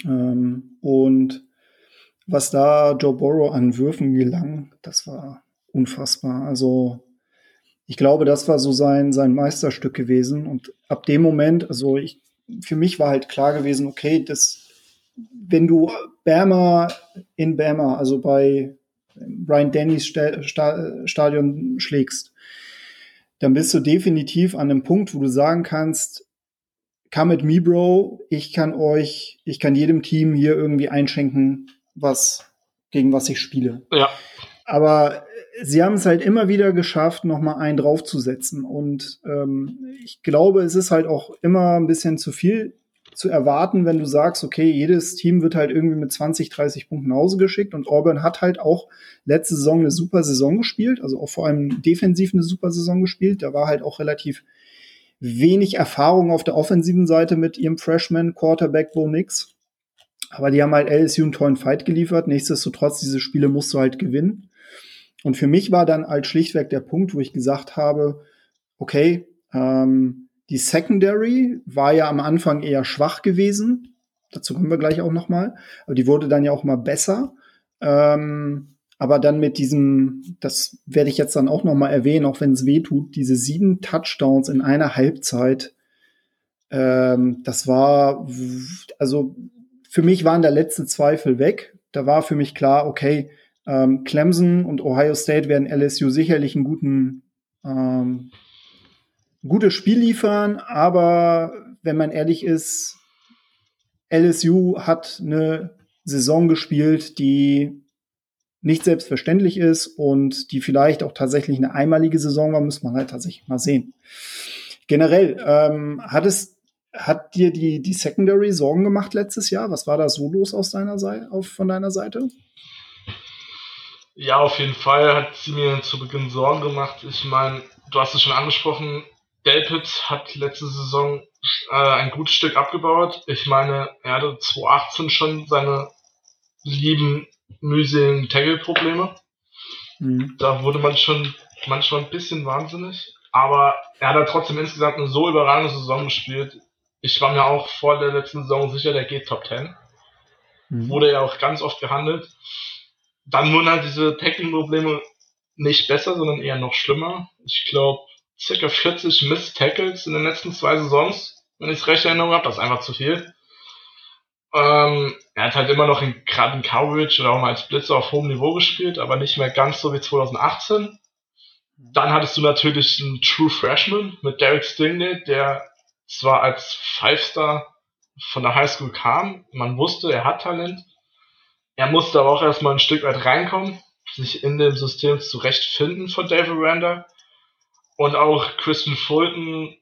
Ähm, und was da Joe Burrow an Würfen gelang, das war unfassbar. Also ich glaube, das war so sein, sein Meisterstück gewesen. Und ab dem Moment, also ich, für mich war halt klar gewesen, okay, das, wenn du Bama in Bama, also bei Brian Dannys Stadion schlägst, dann bist du definitiv an einem Punkt, wo du sagen kannst, come at me, Bro, ich kann euch, ich kann jedem Team hier irgendwie einschenken, was, gegen was ich spiele. Ja. Aber sie haben es halt immer wieder geschafft, noch mal einen draufzusetzen. Und ähm, ich glaube, es ist halt auch immer ein bisschen zu viel zu erwarten, wenn du sagst, okay, jedes Team wird halt irgendwie mit 20, 30 Punkten nach Hause geschickt und Auburn hat halt auch letzte Saison eine super Saison gespielt, also auch vor allem defensiv eine super Saison gespielt. Da war halt auch relativ wenig Erfahrung auf der offensiven Seite mit ihrem Freshman Quarterback Bo Nix. Aber die haben halt LSU einen tollen Fight geliefert. Nichtsdestotrotz, diese Spiele musst du halt gewinnen. Und für mich war dann halt schlichtweg der Punkt, wo ich gesagt habe, okay, ähm, die Secondary war ja am Anfang eher schwach gewesen. Dazu kommen wir gleich auch noch mal. Aber die wurde dann ja auch mal besser. Ähm, aber dann mit diesem, das werde ich jetzt dann auch noch mal erwähnen, auch wenn es weh tut, diese sieben Touchdowns in einer Halbzeit, ähm, das war, also für mich waren der letzte Zweifel weg. Da war für mich klar, okay, ähm, Clemson und Ohio State werden LSU sicherlich einen guten, ähm, gutes Spiel liefern, aber wenn man ehrlich ist, LSU hat eine Saison gespielt, die nicht selbstverständlich ist und die vielleicht auch tatsächlich eine einmalige Saison war, muss man halt tatsächlich mal sehen. Generell, ähm, hat es, hat dir die, die Secondary Sorgen gemacht letztes Jahr? Was war da so los aus deiner Seite, auf, von deiner Seite? Ja, auf jeden Fall hat sie mir zu Beginn Sorgen gemacht. Ich meine, du hast es schon angesprochen, Delpit hat letzte Saison äh, ein gutes Stück abgebaut. Ich meine, er hatte 2018 schon seine lieben mühseligen Tackle-Probleme. Mhm. Da wurde man schon manchmal ein bisschen wahnsinnig. Aber er hat halt trotzdem insgesamt eine so überragende Saison gespielt. Ich war mir auch vor der letzten Saison sicher, der geht Top 10. Mhm. Wurde ja auch ganz oft gehandelt. Dann wurden halt diese Tackling-Probleme nicht besser, sondern eher noch schlimmer. Ich glaube, circa 40 Missed Tackles in den letzten zwei Saisons, wenn ich es recht Erinnerung habe. Das ist einfach zu viel. Ähm, er hat halt immer noch in, gerade in Coverage oder auch mal als Blitzer auf hohem Niveau gespielt, aber nicht mehr ganz so wie 2018. Dann hattest du natürlich einen True Freshman mit Derek Stingley, der zwar als Five-Star von der Highschool kam, man wusste, er hat Talent. Er musste aber auch erstmal ein Stück weit reinkommen, sich in dem System zurechtfinden von David Randa. Und auch Christian Fulton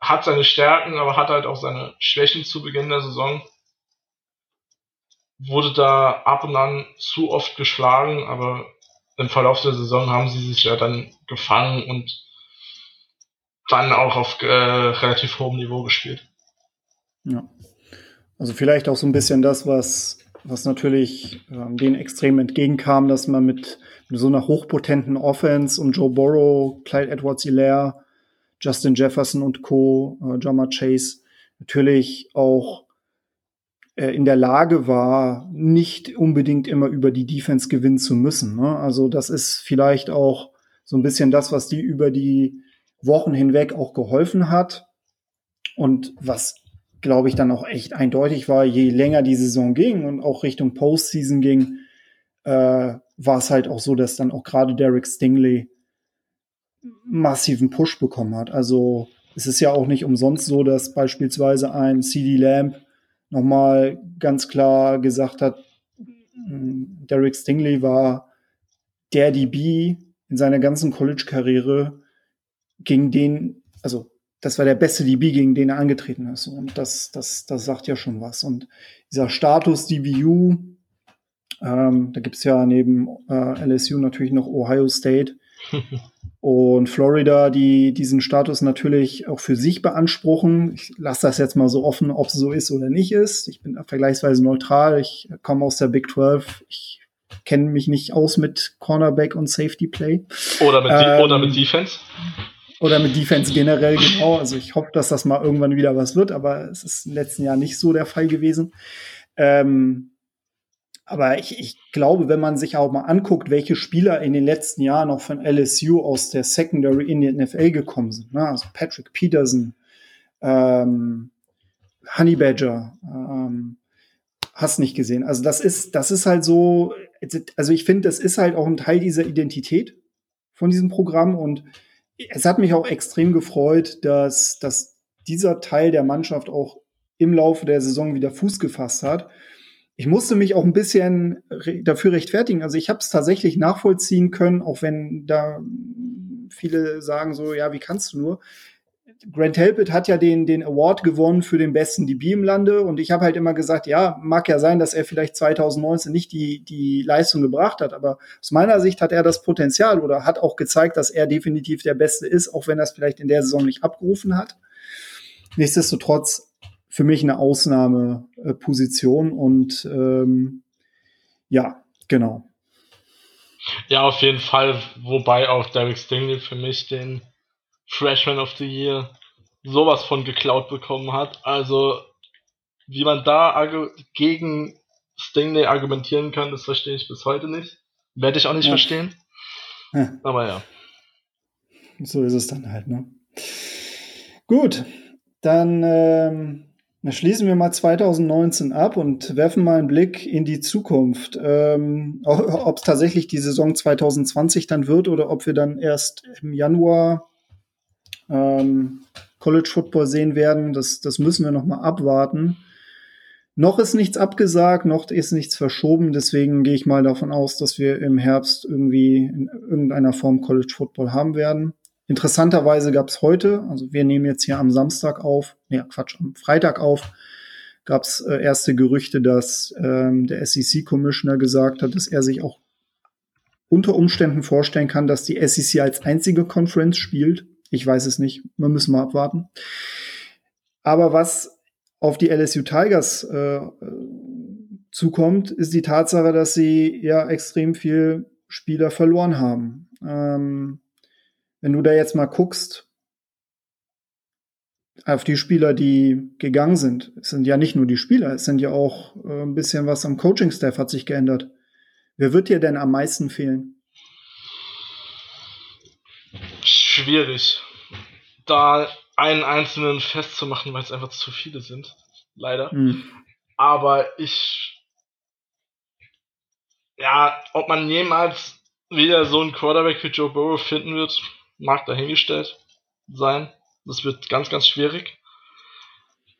hat seine Stärken, aber hat halt auch seine Schwächen zu Beginn der Saison wurde da ab und an zu oft geschlagen, aber im Verlauf der Saison haben sie sich ja dann gefangen und dann auch auf äh, relativ hohem Niveau gespielt. Ja. Also vielleicht auch so ein bisschen das, was, was natürlich ähm, den extrem entgegenkam, dass man mit, mit, so einer hochpotenten Offense um Joe Burrow, Clyde Edwards-Hilaire, Justin Jefferson und Co., äh, Jama Chase natürlich auch äh, in der Lage war, nicht unbedingt immer über die Defense gewinnen zu müssen. Ne? Also das ist vielleicht auch so ein bisschen das, was die über die Wochen hinweg auch geholfen hat. Und was, glaube ich, dann auch echt eindeutig war, je länger die Saison ging und auch Richtung Postseason ging, äh, war es halt auch so, dass dann auch gerade Derek Stingley massiven Push bekommen hat. Also es ist ja auch nicht umsonst so, dass beispielsweise ein CD Lamb nochmal ganz klar gesagt hat, hm, Derek Stingley war der DB in seiner ganzen College-Karriere, gegen den, also das war der beste DB, gegen den er angetreten ist. Und das, das, das sagt ja schon was. Und dieser Status DBU, ähm, da gibt's ja neben äh, LSU natürlich noch Ohio State. Und Florida, die diesen Status natürlich auch für sich beanspruchen. Ich lasse das jetzt mal so offen, ob es so ist oder nicht ist. Ich bin vergleichsweise neutral. Ich komme aus der Big 12. Ich kenne mich nicht aus mit Cornerback und Safety Play. Oder mit, ähm, oder mit Defense. Oder mit Defense generell, genau. Also ich hoffe, dass das mal irgendwann wieder was wird, aber es ist im letzten Jahr nicht so der Fall gewesen. Ähm, aber ich, ich glaube, wenn man sich auch mal anguckt, welche Spieler in den letzten Jahren auch von LSU aus der Secondary in die NFL gekommen sind, ne? also Patrick Peterson, ähm, Honey Badger, ähm, hast nicht gesehen. Also das ist, das ist halt so, also ich finde, das ist halt auch ein Teil dieser Identität von diesem Programm und es hat mich auch extrem gefreut, dass, dass dieser Teil der Mannschaft auch im Laufe der Saison wieder Fuß gefasst hat ich musste mich auch ein bisschen dafür rechtfertigen. Also ich habe es tatsächlich nachvollziehen können, auch wenn da viele sagen so, ja, wie kannst du nur? Grant Helpett hat ja den, den Award gewonnen für den besten DB im Lande und ich habe halt immer gesagt, ja, mag ja sein, dass er vielleicht 2019 nicht die, die Leistung gebracht hat, aber aus meiner Sicht hat er das Potenzial oder hat auch gezeigt, dass er definitiv der Beste ist, auch wenn er es vielleicht in der Saison nicht abgerufen hat. Nichtsdestotrotz für mich eine Ausnahmeposition und ähm, ja, genau. Ja, auf jeden Fall, wobei auch Derek Stingley für mich den Freshman of the Year sowas von geklaut bekommen hat. Also, wie man da gegen Stingley argumentieren kann, das verstehe ich bis heute nicht. Werde ich auch nicht ja. verstehen. Ja. Aber ja. So ist es dann halt, ne? Gut, dann ähm, schließen wir mal 2019 ab und werfen mal einen Blick in die Zukunft. Ähm, ob es tatsächlich die Saison 2020 dann wird oder ob wir dann erst im Januar ähm, College Football sehen werden, das, das müssen wir noch mal abwarten. Noch ist nichts abgesagt, noch ist nichts verschoben, deswegen gehe ich mal davon aus, dass wir im Herbst irgendwie in irgendeiner Form College Football haben werden. Interessanterweise gab es heute, also wir nehmen jetzt hier am Samstag auf, nee, Quatsch, am Freitag auf, gab es äh, erste Gerüchte, dass ähm, der SEC-Commissioner gesagt hat, dass er sich auch unter Umständen vorstellen kann, dass die SEC als einzige Conference spielt. Ich weiß es nicht. Wir müssen mal abwarten. Aber was auf die LSU Tigers äh, zukommt, ist die Tatsache, dass sie ja extrem viel Spieler verloren haben. Ähm, wenn du da jetzt mal guckst, auf die Spieler, die gegangen sind, es sind ja nicht nur die Spieler, es sind ja auch äh, ein bisschen was am Coaching-Staff hat sich geändert. Wer wird dir denn am meisten fehlen? Schwierig, da einen einzelnen festzumachen, weil es einfach zu viele sind. Leider. Mhm. Aber ich. Ja, ob man jemals wieder so einen Quarterback wie Joe Burrow finden wird, mag dahingestellt sein. Das wird ganz, ganz schwierig.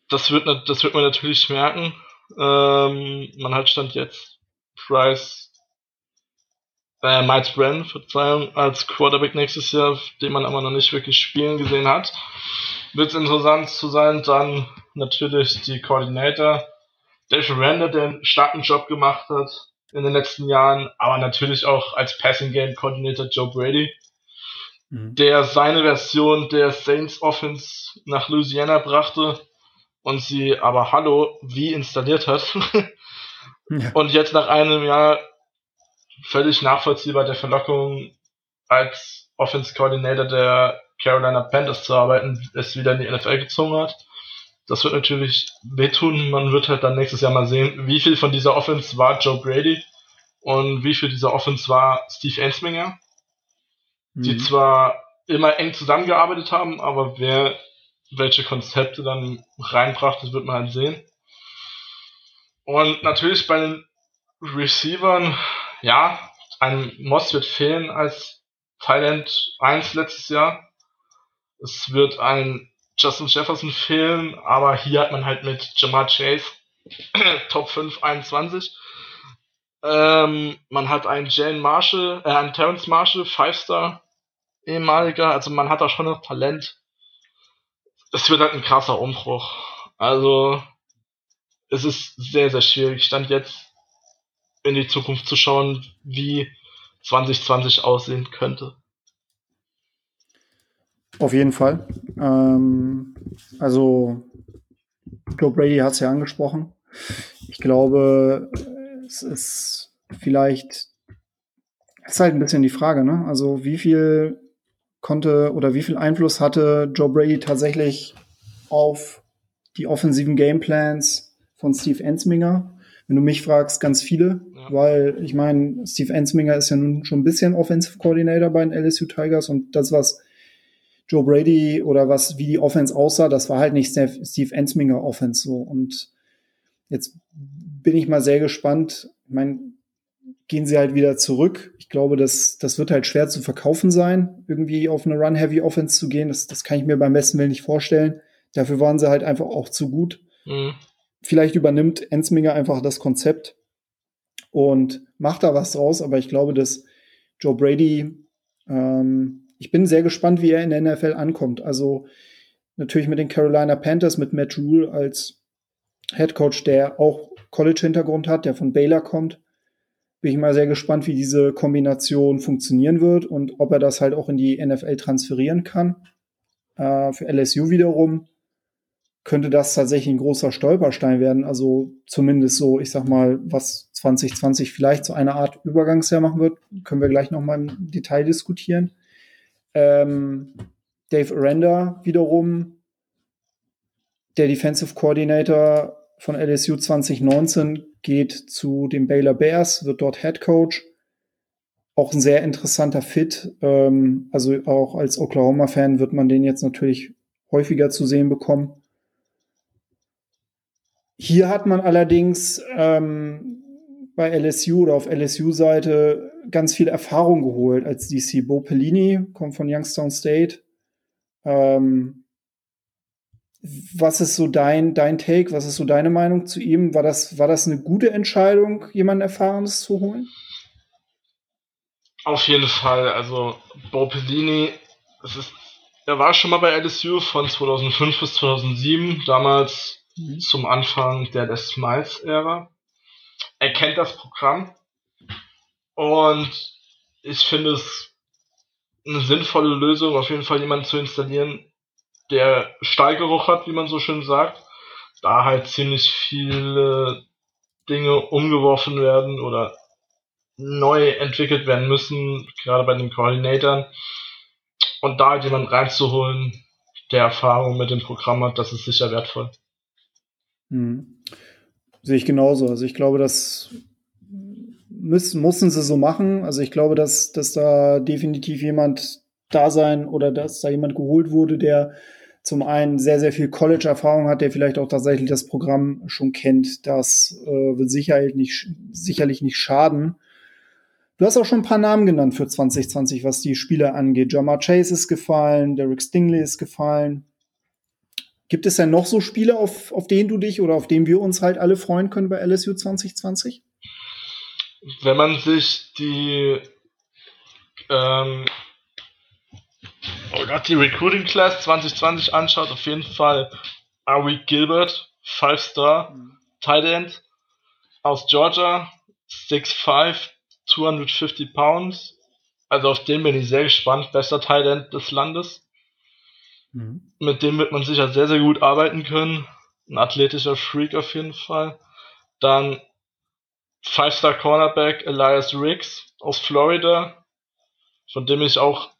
Das wird, das wird man natürlich merken. Ähm, man hat Stand jetzt Price äh, Miles Brennan, Verzeihung, als Quarterback nächstes Jahr, den man aber noch nicht wirklich spielen gesehen hat. Wird interessant zu sein, dann natürlich die Coordinator, Dave Render, der einen starken Job gemacht hat in den letzten Jahren, aber natürlich auch als Passing Game Coordinator Joe Brady, mhm. der seine Version der Saints Offense nach Louisiana brachte und sie aber Hallo wie installiert hat. ja. Und jetzt nach einem Jahr völlig nachvollziehbar der Verlockung, als Offense Coordinator der Carolina Panthers zu arbeiten, es wieder in die NFL gezogen hat. Das wird natürlich wehtun. Man wird halt dann nächstes Jahr mal sehen, wie viel von dieser Offense war Joe Brady und wie viel dieser Offense war Steve Ensminger, mhm. die zwar immer eng zusammengearbeitet haben, aber wer welche Konzepte dann reinbrachte, wird man halt sehen. Und natürlich bei den Receivern ja, ein Moss wird fehlen als Thailand 1 letztes Jahr. Es wird ein Justin Jefferson fehlen, aber hier hat man halt mit Jamar Chase Top 5 21. Ähm, man hat einen Jane Marshall, äh, einen Terrence Marshall, 5-Star ehemaliger, also man hat da schon noch Talent. Es wird halt ein krasser Umbruch. Also, es ist sehr, sehr schwierig. Stand jetzt in die Zukunft zu schauen, wie 2020 aussehen könnte. Auf jeden Fall. Ähm, also, Joe Brady hat es ja angesprochen. Ich glaube, es ist vielleicht, es ist halt ein bisschen die Frage, ne? Also, wie viel konnte oder wie viel Einfluss hatte Joe Brady tatsächlich auf die offensiven Gameplans von Steve Ensminger? Wenn du mich fragst, ganz viele, ja. weil ich meine, Steve Ensminger ist ja nun schon ein bisschen Offensive Coordinator bei den LSU Tigers und das, was Joe Brady oder was, wie die Offense aussah, das war halt nicht Steve Ensminger Offense so. Und jetzt bin ich mal sehr gespannt. Ich meine, gehen sie halt wieder zurück. Ich glaube, das, das wird halt schwer zu verkaufen sein, irgendwie auf eine Run-Heavy-Offense zu gehen. Das, das kann ich mir beim besten Willen nicht vorstellen. Dafür waren sie halt einfach auch zu gut. Mhm vielleicht übernimmt Ensminger einfach das Konzept und macht da was draus. Aber ich glaube, dass Joe Brady, ähm, ich bin sehr gespannt, wie er in der NFL ankommt. Also natürlich mit den Carolina Panthers, mit Matt Rule als Head Coach, der auch College-Hintergrund hat, der von Baylor kommt. Bin ich mal sehr gespannt, wie diese Kombination funktionieren wird und ob er das halt auch in die NFL transferieren kann. Äh, für LSU wiederum könnte das tatsächlich ein großer Stolperstein werden. Also zumindest so, ich sag mal, was 2020 vielleicht so eine Art Übergangsjahr machen wird, können wir gleich noch mal im Detail diskutieren. Ähm, Dave Aranda wiederum, der Defensive Coordinator von LSU 2019, geht zu den Baylor Bears, wird dort Head Coach. Auch ein sehr interessanter Fit. Ähm, also auch als Oklahoma-Fan wird man den jetzt natürlich häufiger zu sehen bekommen. Hier hat man allerdings ähm, bei LSU oder auf LSU-Seite ganz viel Erfahrung geholt als DC. Bo Pellini kommt von Youngstown State. Ähm, was ist so dein, dein Take? Was ist so deine Meinung zu ihm? War das, war das eine gute Entscheidung, jemanden Erfahrenes zu holen? Auf jeden Fall. Also, Bo Pellini, es ist, er war schon mal bei LSU von 2005 bis 2007. Damals mhm. zum Anfang der Les Smiles-Ära. Er kennt das Programm und ich finde es eine sinnvolle Lösung, auf jeden Fall jemanden zu installieren, der Stallgeruch hat, wie man so schön sagt. Da halt ziemlich viele Dinge umgeworfen werden oder neu entwickelt werden müssen, gerade bei den Koordinatoren. Und da halt jemanden reinzuholen, der Erfahrung mit dem Programm hat, das ist sicher wertvoll. Hm. Sehe ich genauso. Also ich glaube, das müssen, mussten sie so machen. Also ich glaube, dass, dass da definitiv jemand da sein oder dass da jemand geholt wurde, der zum einen sehr, sehr viel College-Erfahrung hat, der vielleicht auch tatsächlich das Programm schon kennt. Das äh, wird sicherlich nicht, sicherlich nicht schaden. Du hast auch schon ein paar Namen genannt für 2020, was die Spieler angeht. Jamar Chase ist gefallen, Derek Stingley ist gefallen. Gibt es denn noch so Spiele, auf, auf denen du dich oder auf denen wir uns halt alle freuen können bei LSU 2020? Wenn man sich die ähm, oh Gott, die Recruiting Class 2020 anschaut, auf jeden Fall Ari Gilbert, 5 Star, mhm. Tight End aus Georgia, 6'5, 250 Pounds. Also auf den bin ich sehr gespannt. Bester Tight End des Landes. Mhm. Mit dem wird man sicher sehr, sehr gut arbeiten können. Ein athletischer Freak auf jeden Fall. Dann Five-Star Cornerback Elias Riggs aus Florida, von dem ich auch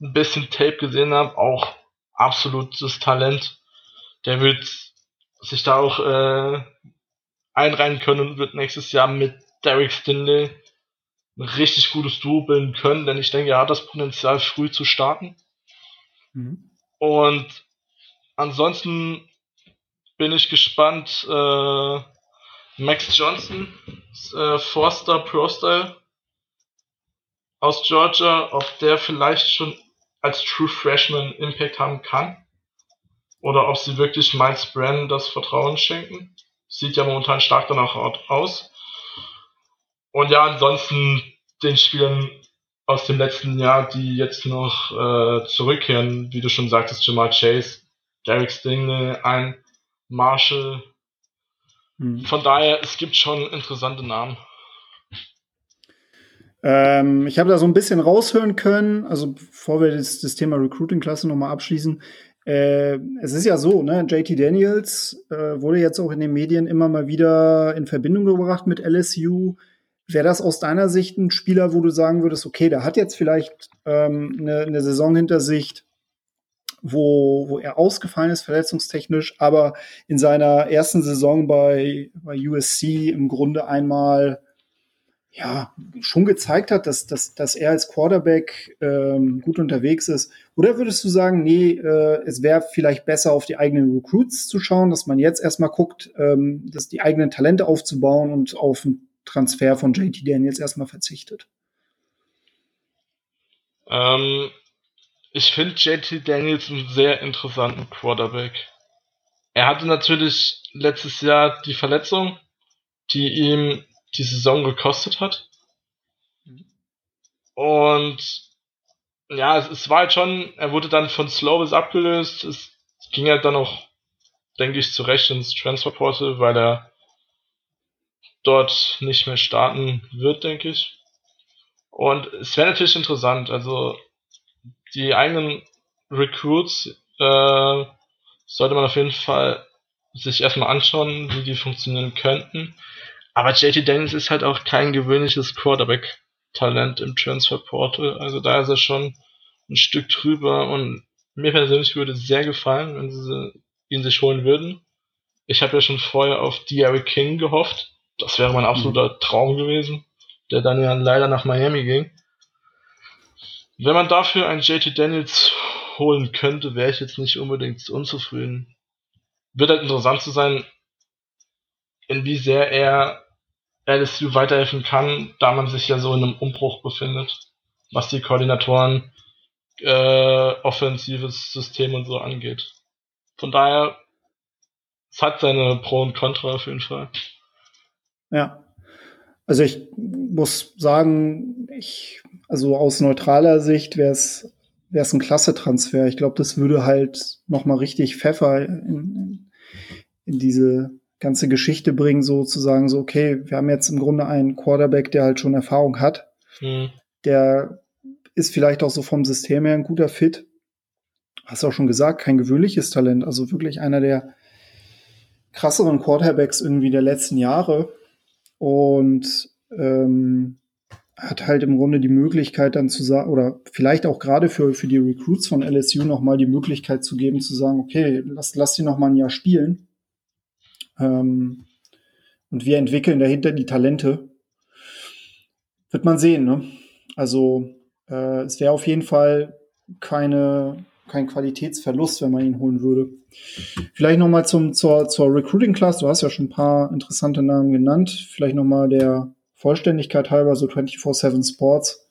ein bisschen Tape gesehen habe, auch absolutes Talent. Der wird sich da auch äh, einreihen können und wird nächstes Jahr mit Derek Stinley ein richtig gutes Duo bilden können, denn ich denke, er hat das Potenzial, früh zu starten. Mhm. Und ansonsten bin ich gespannt. Äh, Max Johnson, äh, Forster Pro Style aus Georgia, ob der vielleicht schon als True Freshman Impact haben kann. Oder ob sie wirklich Miles Brennan das Vertrauen schenken. Sieht ja momentan stark danach aus. Und ja, ansonsten den Spielern aus dem letzten Jahr, die jetzt noch äh, zurückkehren, wie du schon sagtest, Jamal Chase, Derek Stingley, ein Marshall. Hm. Von daher, es gibt schon interessante Namen. Ähm, ich habe da so ein bisschen raushören können, also bevor wir das, das Thema Recruiting-Klasse nochmal abschließen. Äh, es ist ja so, ne, JT Daniels äh, wurde jetzt auch in den Medien immer mal wieder in Verbindung gebracht mit LSU Wäre das aus deiner Sicht ein Spieler, wo du sagen würdest, okay, der hat jetzt vielleicht ähm, eine, eine Saison hinter sich, wo, wo er ausgefallen ist, verletzungstechnisch, aber in seiner ersten Saison bei, bei USC im Grunde einmal ja, schon gezeigt hat, dass, dass, dass er als Quarterback ähm, gut unterwegs ist? Oder würdest du sagen, nee, äh, es wäre vielleicht besser, auf die eigenen Recruits zu schauen, dass man jetzt erstmal guckt, ähm, dass die eigenen Talente aufzubauen und auf ein Transfer von JT Daniels erstmal verzichtet? Ähm, ich finde JT Daniels einen sehr interessanten Quarterback. Er hatte natürlich letztes Jahr die Verletzung, die ihm die Saison gekostet hat. Und ja, es, es war halt schon, er wurde dann von Slovis abgelöst. Es ging er dann auch, denke ich, zurecht ins Transferportal, weil er dort nicht mehr starten wird, denke ich. Und es wäre natürlich interessant, also die eigenen Recruits äh, sollte man auf jeden Fall sich erstmal anschauen, wie die funktionieren könnten. Aber JT Daniels ist halt auch kein gewöhnliches Quarterback-Talent im Transfer Portal. Also da ist er schon ein Stück drüber und mir persönlich würde es sehr gefallen, wenn sie ihn sich holen würden. Ich habe ja schon vorher auf Derrick King gehofft. Das wäre mein absoluter mhm. Traum gewesen, der dann ja leider nach Miami ging. Wenn man dafür einen JT Daniels holen könnte, wäre ich jetzt nicht unbedingt unzufrieden. Wird halt interessant zu sein, in wie sehr er LSU weiterhelfen kann, da man sich ja so in einem Umbruch befindet, was die Koordinatoren, äh, offensives System und so angeht. Von daher, es hat seine Pro und Contra auf jeden Fall. Ja. Also ich muss sagen, ich, also aus neutraler Sicht wäre es wäre es ein klasse Transfer. Ich glaube, das würde halt noch mal richtig Pfeffer in, in diese ganze Geschichte bringen, sozusagen so, okay, wir haben jetzt im Grunde einen Quarterback, der halt schon Erfahrung hat. Mhm. Der ist vielleicht auch so vom System her ein guter Fit. Hast du auch schon gesagt, kein gewöhnliches Talent, also wirklich einer der krasseren Quarterbacks irgendwie der letzten Jahre. Und ähm, hat halt im Grunde die Möglichkeit dann zu sagen, oder vielleicht auch gerade für, für die Recruits von LSU nochmal die Möglichkeit zu geben, zu sagen, okay, lass, lass die nochmal ein Jahr spielen. Ähm, und wir entwickeln dahinter die Talente. Wird man sehen, ne? Also äh, es wäre auf jeden Fall keine, kein Qualitätsverlust, wenn man ihn holen würde. Vielleicht nochmal zur, zur Recruiting Class. Du hast ja schon ein paar interessante Namen genannt. Vielleicht nochmal der Vollständigkeit halber, so 24-7 Sports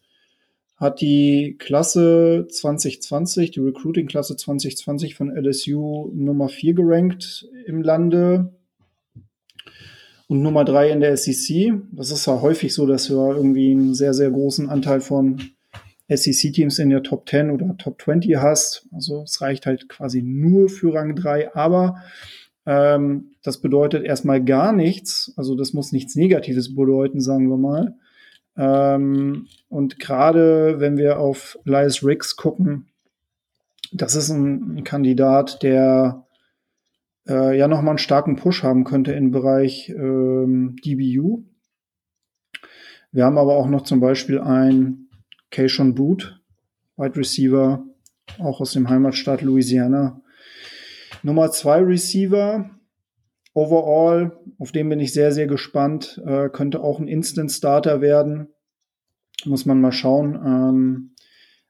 hat die Klasse 2020, die Recruiting-Klasse 2020 von LSU Nummer 4 gerankt im Lande und Nummer 3 in der SEC. Das ist ja häufig so, dass du irgendwie einen sehr, sehr großen Anteil von SEC-Teams in der Top 10 oder Top 20 hast. Also es reicht halt quasi nur für Rang 3, aber ähm, das bedeutet erstmal gar nichts. Also das muss nichts Negatives bedeuten, sagen wir mal. Ähm, und gerade wenn wir auf Elias Riggs gucken, das ist ein, ein Kandidat, der äh, ja nochmal einen starken Push haben könnte im Bereich ähm, DBU. Wir haben aber auch noch zum Beispiel ein Keishon Boot, Wide Receiver, auch aus dem Heimatstaat Louisiana, Nummer zwei Receiver. Overall, auf den bin ich sehr, sehr gespannt. Äh, könnte auch ein Instant-Starter werden. Muss man mal schauen. Ähm,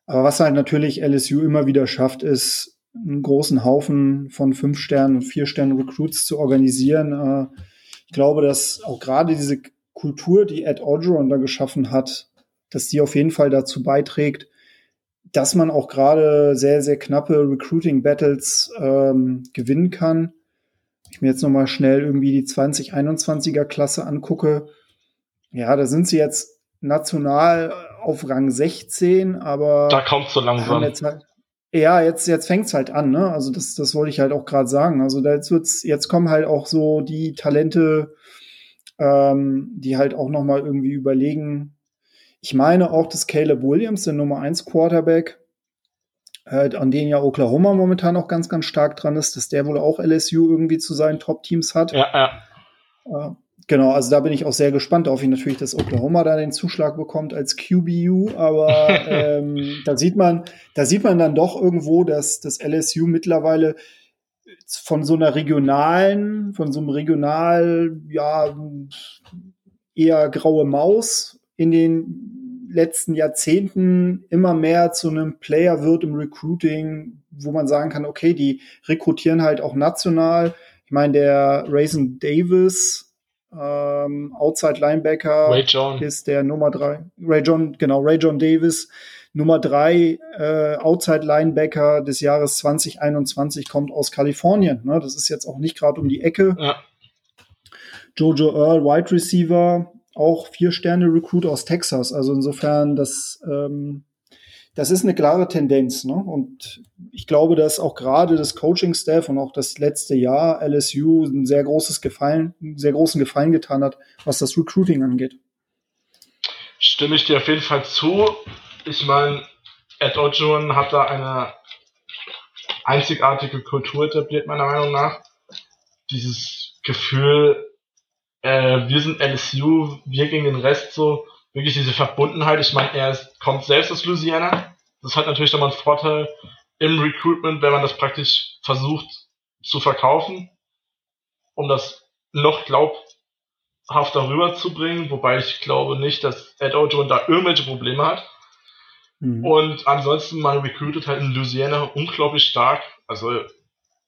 aber was halt natürlich LSU immer wieder schafft, ist, einen großen Haufen von fünf Sternen und vier Sternen Recruits zu organisieren. Äh, ich glaube, dass auch gerade diese Kultur, die Ed Orgeron da geschaffen hat, dass die auf jeden Fall dazu beiträgt, dass man auch gerade sehr, sehr knappe Recruiting-Battles ähm, gewinnen kann. Ich mir jetzt nochmal schnell irgendwie die 2021er Klasse angucke. Ja, da sind sie jetzt national auf Rang 16, aber. Da kommt so langsam. Jetzt halt, ja, jetzt, jetzt fängt's halt an, ne? Also das, das wollte ich halt auch gerade sagen. Also da jetzt wird's, jetzt kommen halt auch so die Talente, ähm, die halt auch nochmal irgendwie überlegen, ich meine auch, dass Caleb Williams, der Nummer 1 Quarterback, äh, an den ja Oklahoma momentan auch ganz, ganz stark dran ist, dass der wohl auch LSU irgendwie zu seinen Top-Teams hat. Ja, ja. Äh, genau, also da bin ich auch sehr gespannt auf ihn natürlich, dass Oklahoma da den Zuschlag bekommt als QBU, aber ähm, da sieht man, da sieht man dann doch irgendwo, dass das LSU mittlerweile von so einer regionalen, von so einem regional, ja, eher graue Maus in den letzten Jahrzehnten immer mehr zu einem Player wird im Recruiting, wo man sagen kann, okay, die rekrutieren halt auch national. Ich meine, der Raisin Davis, ähm, Outside Linebacker, Ray John. ist der Nummer drei. Ray John, genau, Ray John Davis. Nummer drei äh, Outside Linebacker des Jahres 2021 kommt aus Kalifornien. Ne? Das ist jetzt auch nicht gerade um die Ecke. Ja. Jojo Earl, Wide Receiver, auch vier Sterne Recruit aus Texas. Also insofern, dass ähm, das ist eine klare Tendenz. Ne? Und ich glaube, dass auch gerade das Coaching-Staff und auch das letzte Jahr LSU ein sehr großes Gefallen, einen sehr großen Gefallen getan hat, was das Recruiting angeht. Stimme ich dir auf jeden Fall zu. Ich meine, Ed Ojoon hat da eine einzigartige Kultur etabliert, meiner Meinung nach. Dieses Gefühl, äh, wir sind LSU, wir gegen den Rest so, wirklich diese Verbundenheit. Ich meine, er ist, kommt selbst aus Louisiana. Das hat natürlich nochmal einen Vorteil im Recruitment, wenn man das praktisch versucht zu verkaufen, um das noch glaubhafter rüberzubringen, wobei ich glaube nicht, dass Ed Ojo da irgendwelche Probleme hat. Mhm. Und ansonsten, man recruitet halt in Louisiana unglaublich stark. Also,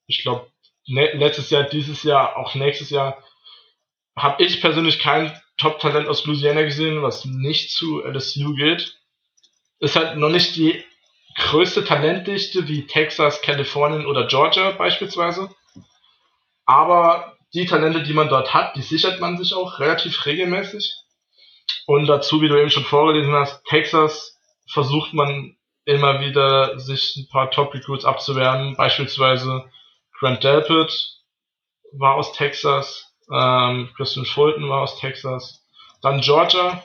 ich glaube, ne letztes Jahr, dieses Jahr, auch nächstes Jahr, habe ich persönlich kein Top-Talent aus Louisiana gesehen, was nicht zu LSU geht. Ist halt noch nicht die größte Talentdichte wie Texas, Kalifornien oder Georgia beispielsweise. Aber die Talente, die man dort hat, die sichert man sich auch relativ regelmäßig. Und dazu, wie du eben schon vorgelesen hast, Texas versucht man immer wieder, sich ein paar Top-Recruits abzuwerben. Beispielsweise Grant Delpit war aus Texas, ähm, Christian Fulton war aus Texas. Dann Georgia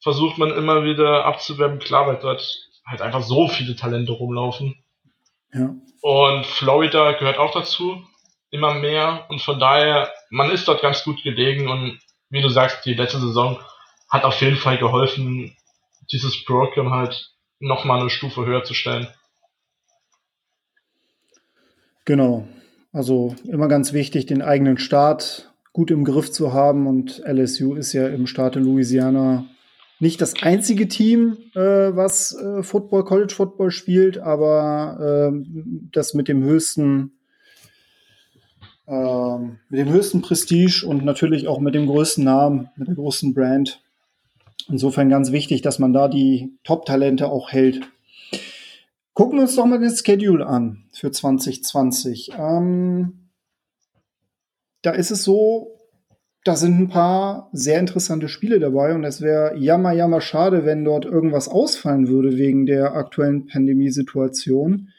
versucht man immer wieder abzuwerben, klar, weil dort halt einfach so viele Talente rumlaufen. Ja. Und Florida gehört auch dazu, immer mehr. Und von daher, man ist dort ganz gut gelegen und wie du sagst, die letzte Saison hat auf jeden Fall geholfen, dieses Programm halt nochmal eine Stufe höher zu stellen. Genau. Also immer ganz wichtig, den eigenen Start gut im Griff zu haben. Und LSU ist ja im Staat in Louisiana nicht das einzige Team, äh, was äh, Football, College Football spielt, aber äh, das mit dem höchsten ähm, mit dem höchsten Prestige und natürlich auch mit dem größten Namen, mit der größten Brand. Insofern ganz wichtig, dass man da die Top-Talente auch hält. Gucken wir uns doch mal den Schedule an für 2020. Ähm, da ist es so, da sind ein paar sehr interessante Spiele dabei und es wäre jammer, jammer schade, wenn dort irgendwas ausfallen würde wegen der aktuellen Pandemiesituation.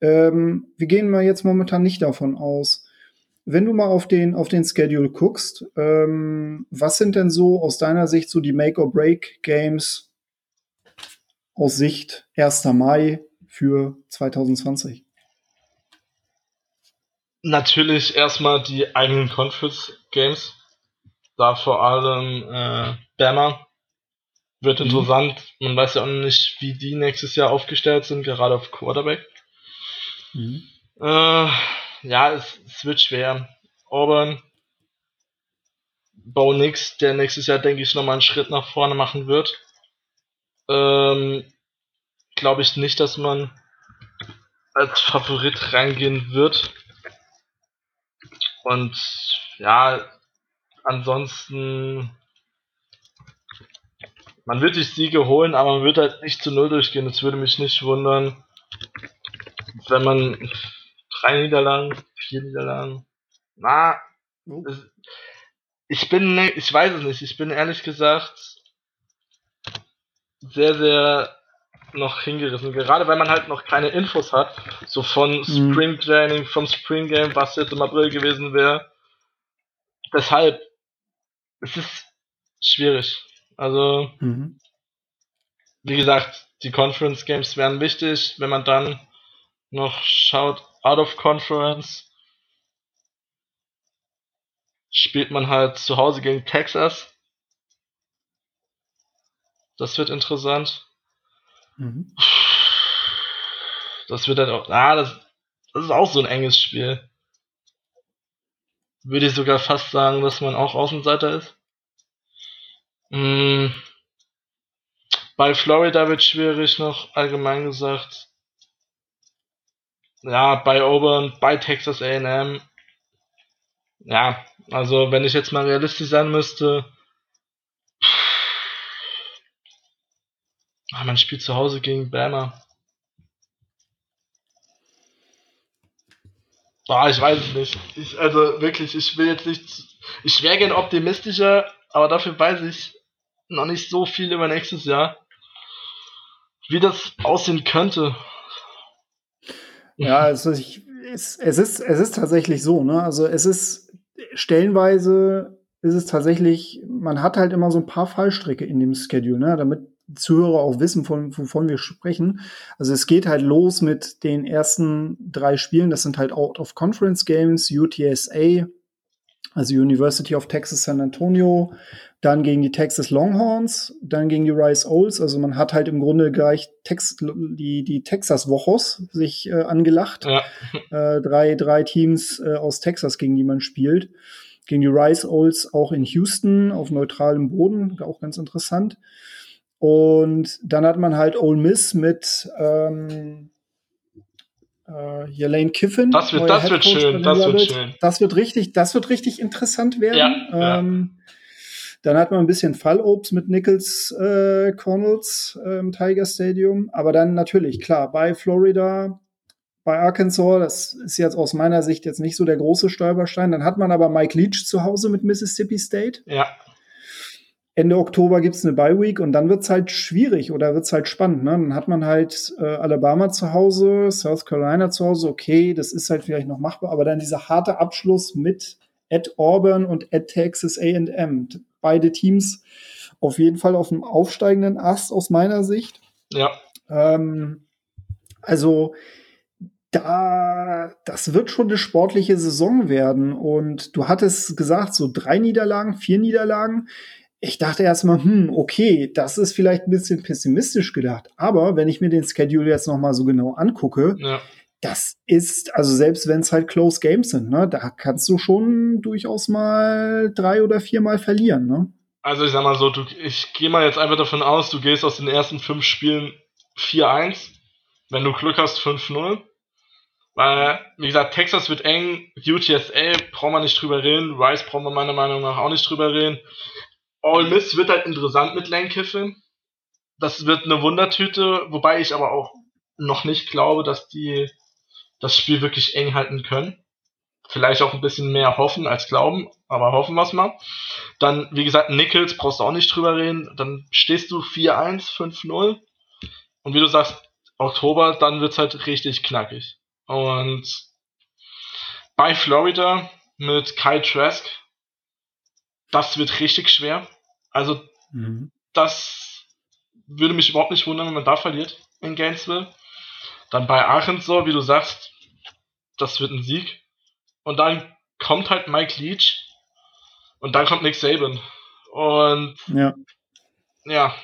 Ähm, wir gehen mal jetzt momentan nicht davon aus. Wenn du mal auf den, auf den Schedule guckst, ähm, was sind denn so aus deiner Sicht so die Make-or-Break-Games aus Sicht 1. Mai für 2020? Natürlich erstmal die eigenen Conference Games da vor allem äh, Bama wird mhm. interessant. Man weiß ja auch nicht, wie die nächstes Jahr aufgestellt sind, gerade auf Quarterback. Mhm. Äh, ja, es, es, wird schwer. Auburn, Bo Nix, der nächstes Jahr, denke ich, nochmal einen Schritt nach vorne machen wird. Ähm, Glaube ich nicht, dass man als Favorit reingehen wird. Und ja, ansonsten, man wird sich Siege holen, aber man wird halt nicht zu Null durchgehen. Es würde mich nicht wundern, wenn man drei Niederlagen, vier Niederlagen, na, ich bin, ne, ich weiß es nicht, ich bin ehrlich gesagt sehr, sehr noch hingerissen. Gerade weil man halt noch keine Infos hat, so von mhm. Spring Training, vom Spring Game, was jetzt im April gewesen wäre. Deshalb es ist schwierig. Also, mhm. wie gesagt, die Conference Games wären wichtig, wenn man dann noch schaut, out of Conference spielt man halt zu Hause gegen Texas. Das wird interessant. Mhm. Das wird dann auch, ah, das, das ist auch so ein enges Spiel würde ich sogar fast sagen, dass man auch Außenseiter ist. Mm. Bei Florida wird schwierig noch allgemein gesagt. Ja, bei Auburn, bei Texas A&M. Ja, also wenn ich jetzt mal realistisch sein müsste, ah, man spielt zu Hause gegen Bama. Boah, ich weiß es nicht. Ich, also wirklich, ich will jetzt nicht. Ich wäre gern optimistischer, aber dafür weiß ich noch nicht so viel über nächstes Jahr. wie das aussehen könnte. Ja, also ich, es, es, ist, es ist tatsächlich so, ne? Also es ist stellenweise ist es tatsächlich, man hat halt immer so ein paar Fallstricke in dem Schedule, ne? Damit Zuhörer auch wissen, von, wovon wir sprechen. Also es geht halt los mit den ersten drei Spielen. Das sind halt Out-of-Conference-Games, UTSA, also University of Texas San Antonio, dann gegen die Texas Longhorns, dann gegen die Rice Owls. Also man hat halt im Grunde gleich Tex die, die Texas Wochos sich äh, angelacht. Ja. Äh, drei, drei Teams äh, aus Texas, gegen die man spielt. Gegen die Rice Owls auch in Houston auf neutralem Boden, auch ganz interessant. Und dann hat man halt Ole Miss mit ähm, äh, hier Lane Kiffin. Das wird, das wird schön, das wird schön. Das wird richtig, das wird richtig interessant werden. Ja, ähm, ja. Dann hat man ein bisschen Fallobst mit Nichols äh, Connells äh, im Tiger Stadium. Aber dann natürlich, klar, bei Florida, bei Arkansas, das ist jetzt aus meiner Sicht jetzt nicht so der große Stolperstein. Dann hat man aber Mike Leach zu Hause mit Mississippi State. Ja. Ende Oktober gibt's eine Bye Week und dann wird's halt schwierig oder wird's halt spannend. Ne? Dann hat man halt äh, Alabama zu Hause, South Carolina zu Hause. Okay, das ist halt vielleicht noch machbar, aber dann dieser harte Abschluss mit at Auburn und at Texas A&M. Beide Teams auf jeden Fall auf dem aufsteigenden Ast aus meiner Sicht. Ja. Ähm, also da, das wird schon eine sportliche Saison werden. Und du hattest gesagt, so drei Niederlagen, vier Niederlagen ich dachte erstmal, hm, okay, das ist vielleicht ein bisschen pessimistisch gedacht. Aber wenn ich mir den Schedule jetzt noch mal so genau angucke, ja. das ist, also selbst wenn es halt Close Games sind, ne, da kannst du schon durchaus mal drei oder viermal verlieren, ne? Also ich sag mal so, du, ich gehe mal jetzt einfach davon aus, du gehst aus den ersten fünf Spielen 4-1, wenn du Glück hast 5-0. Weil, wie gesagt, Texas wird eng, UTSA braucht man nicht drüber reden, Rice braucht man meiner Meinung nach auch nicht drüber reden. All Miss wird halt interessant mit Lane Kiffin. Das wird eine Wundertüte, wobei ich aber auch noch nicht glaube, dass die das Spiel wirklich eng halten können. Vielleicht auch ein bisschen mehr hoffen als glauben, aber hoffen wir es mal. Dann, wie gesagt, Nichols brauchst du auch nicht drüber reden. Dann stehst du 4-1, 5-0. Und wie du sagst, Oktober, dann wird's halt richtig knackig. Und bei Florida mit Kyle Trask, das wird richtig schwer. Also, mhm. das würde mich überhaupt nicht wundern, wenn man da verliert in Gainesville. Dann bei Arkansas, wie du sagst, das wird ein Sieg. Und dann kommt halt Mike Leach und dann kommt Nick Saban. Und ja, ja.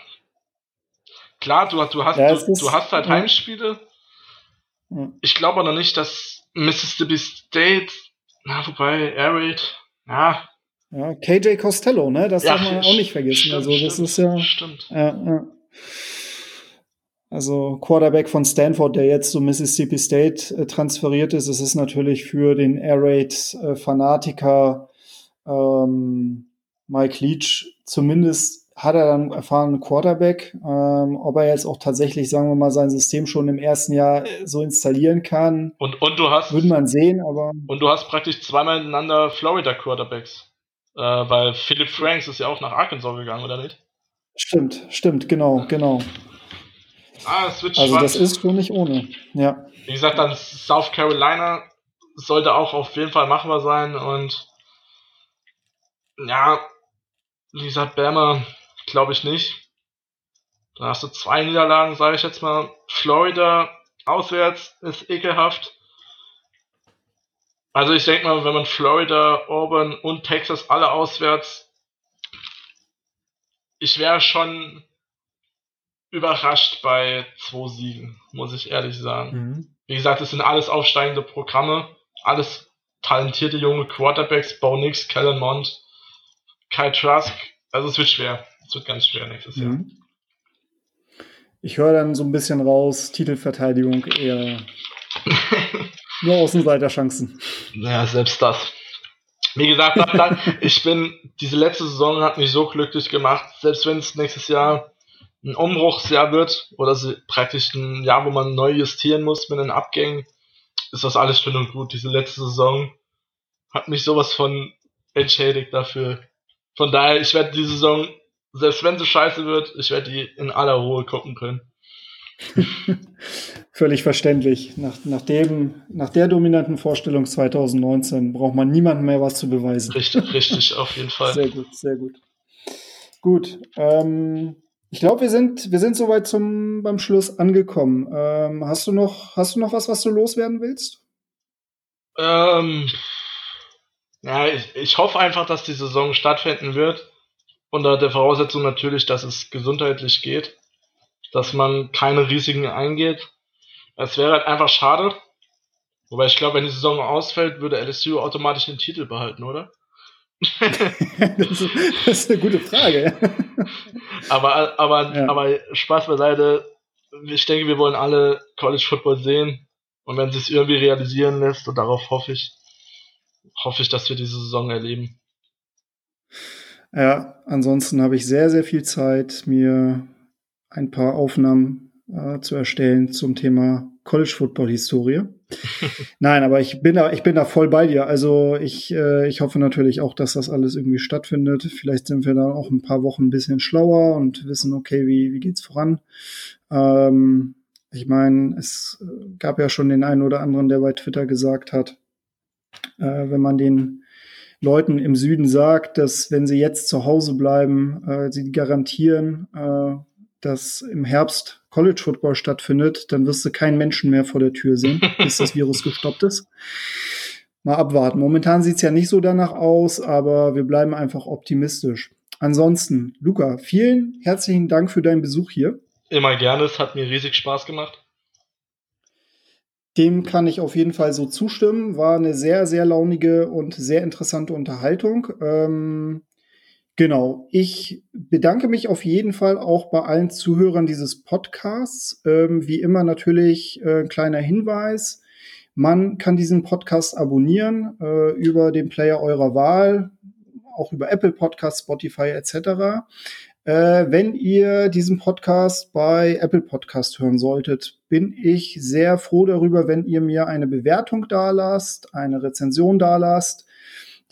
klar, du, du, hast, ja, du, du, hast halt ja. Heimspiele. Ich glaube aber noch nicht, dass Mississippi State, na, wobei Air Raid, ja, ja, KJ Costello, ne? Das ja, darf man auch nicht vergessen. Stimmt, also das stimmt, ist ja, stimmt. ja, ja. Also Quarterback von Stanford, der jetzt zu Mississippi State äh, transferiert ist, es ist natürlich für den Air Raid äh, Fanatiker ähm, Mike Leach zumindest hat er dann erfahrenen Quarterback. Ähm, ob er jetzt auch tatsächlich, sagen wir mal, sein System schon im ersten Jahr äh, so installieren kann, und, und du hast, würde man sehen, aber. Und du hast praktisch zweimal ineinander Florida Quarterbacks. Äh, weil Philip Franks ist ja auch nach Arkansas gegangen, oder nicht? Stimmt, stimmt, genau, genau. Ah, wird Also das ist schon nicht ohne, ja. Wie gesagt, dann South Carolina sollte auch auf jeden Fall machbar sein und ja, wie gesagt, Bama glaube ich nicht. Dann hast du zwei Niederlagen, sage ich jetzt mal. Florida auswärts ist ekelhaft. Also ich denke mal, wenn man Florida, Auburn und Texas alle auswärts, ich wäre schon überrascht bei zwei Siegen, muss ich ehrlich sagen. Mhm. Wie gesagt, es sind alles aufsteigende Programme, alles talentierte junge Quarterbacks, Bo Nix, Kellen Mond, Kai Trask. Also es wird schwer. Es wird ganz schwer nächstes mhm. Jahr. Ich höre dann so ein bisschen raus, Titelverteidigung eher Nur Außenseiterchancen. Ja, selbst das. Wie gesagt, ich bin, diese letzte Saison hat mich so glücklich gemacht, selbst wenn es nächstes Jahr ein Umbruchsjahr wird oder praktisch ein Jahr, wo man neu justieren muss mit den Abgängen, ist das alles schön und gut. Diese letzte Saison hat mich sowas von entschädigt dafür. Von daher, ich werde die Saison, selbst wenn sie scheiße wird, ich werde die in aller Ruhe gucken können. Völlig verständlich. Nach, nach, dem, nach der dominanten Vorstellung 2019 braucht man niemandem mehr was zu beweisen. Richtig, richtig, auf jeden Fall. Sehr gut, sehr gut. Gut. Ähm, ich glaube, wir sind, wir sind soweit zum, beim Schluss angekommen. Ähm, hast, du noch, hast du noch was, was du loswerden willst? Ähm, ja, ich, ich hoffe einfach, dass die Saison stattfinden wird. Unter der Voraussetzung natürlich, dass es gesundheitlich geht. Dass man keine Risiken eingeht. Es wäre halt einfach schade. Wobei ich glaube, wenn die Saison ausfällt, würde LSU automatisch den Titel behalten, oder? das, ist, das, ist, eine gute Frage. aber, aber, ja. aber Spaß beiseite. Ich denke, wir wollen alle College Football sehen. Und wenn es sich irgendwie realisieren lässt, und darauf hoffe ich, hoffe ich, dass wir diese Saison erleben. Ja, ansonsten habe ich sehr, sehr viel Zeit, mir ein paar Aufnahmen äh, zu erstellen zum Thema College Football Historie. Nein, aber ich bin da, ich bin da voll bei dir. Also ich, äh, ich hoffe natürlich auch, dass das alles irgendwie stattfindet. Vielleicht sind wir da auch ein paar Wochen ein bisschen schlauer und wissen, okay, wie, wie geht's voran. Ähm, ich meine, es gab ja schon den einen oder anderen, der bei Twitter gesagt hat, äh, wenn man den Leuten im Süden sagt, dass wenn sie jetzt zu Hause bleiben, äh, sie garantieren, äh, dass im Herbst College Football stattfindet, dann wirst du keinen Menschen mehr vor der Tür sehen, bis das Virus gestoppt ist. Mal abwarten. Momentan sieht's ja nicht so danach aus, aber wir bleiben einfach optimistisch. Ansonsten, Luca, vielen herzlichen Dank für deinen Besuch hier. Immer gerne, es hat mir riesig Spaß gemacht. Dem kann ich auf jeden Fall so zustimmen. War eine sehr, sehr launige und sehr interessante Unterhaltung. Ähm, genau. Ich bedanke mich auf jeden Fall auch bei allen Zuhörern dieses Podcasts. Ähm, wie immer natürlich äh, ein kleiner Hinweis. Man kann diesen Podcast abonnieren äh, über den Player eurer Wahl, auch über Apple Podcasts, Spotify etc. Äh, wenn ihr diesen Podcast bei Apple Podcast hören solltet, bin ich sehr froh darüber, wenn ihr mir eine Bewertung dalasst, eine Rezension dalasst.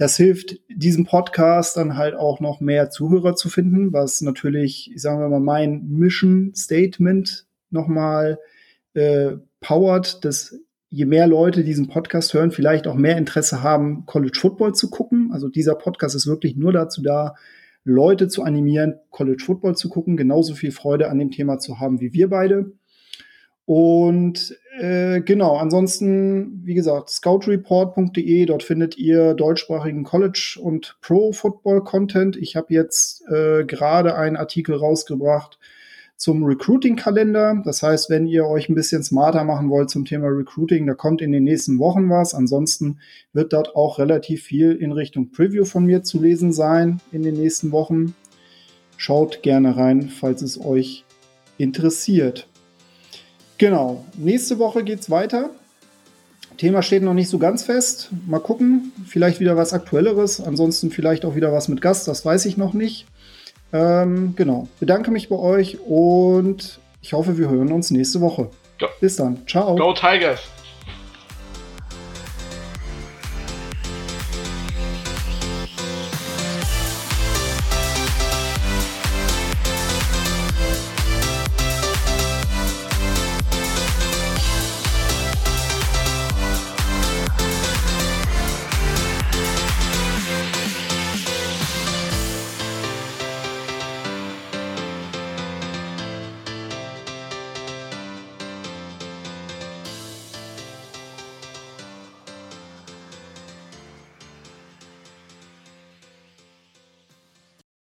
Das hilft diesem Podcast dann halt auch noch mehr Zuhörer zu finden, was natürlich, sagen wir mal, mein Mission Statement nochmal äh, powert, dass je mehr Leute diesen Podcast hören, vielleicht auch mehr Interesse haben, College Football zu gucken. Also dieser Podcast ist wirklich nur dazu da, Leute zu animieren, College Football zu gucken, genauso viel Freude an dem Thema zu haben wie wir beide. Und äh, genau, ansonsten, wie gesagt, scoutreport.de, dort findet ihr deutschsprachigen College- und Pro-Football-Content. Ich habe jetzt äh, gerade einen Artikel rausgebracht zum Recruiting-Kalender. Das heißt, wenn ihr euch ein bisschen smarter machen wollt zum Thema Recruiting, da kommt in den nächsten Wochen was. Ansonsten wird dort auch relativ viel in Richtung Preview von mir zu lesen sein in den nächsten Wochen. Schaut gerne rein, falls es euch interessiert. Genau, nächste Woche geht's weiter. Thema steht noch nicht so ganz fest. Mal gucken, vielleicht wieder was Aktuelleres, ansonsten vielleicht auch wieder was mit Gast, das weiß ich noch nicht. Ähm, genau. Bedanke mich bei euch und ich hoffe, wir hören uns nächste Woche. Go. Bis dann. Ciao. Go Tigers!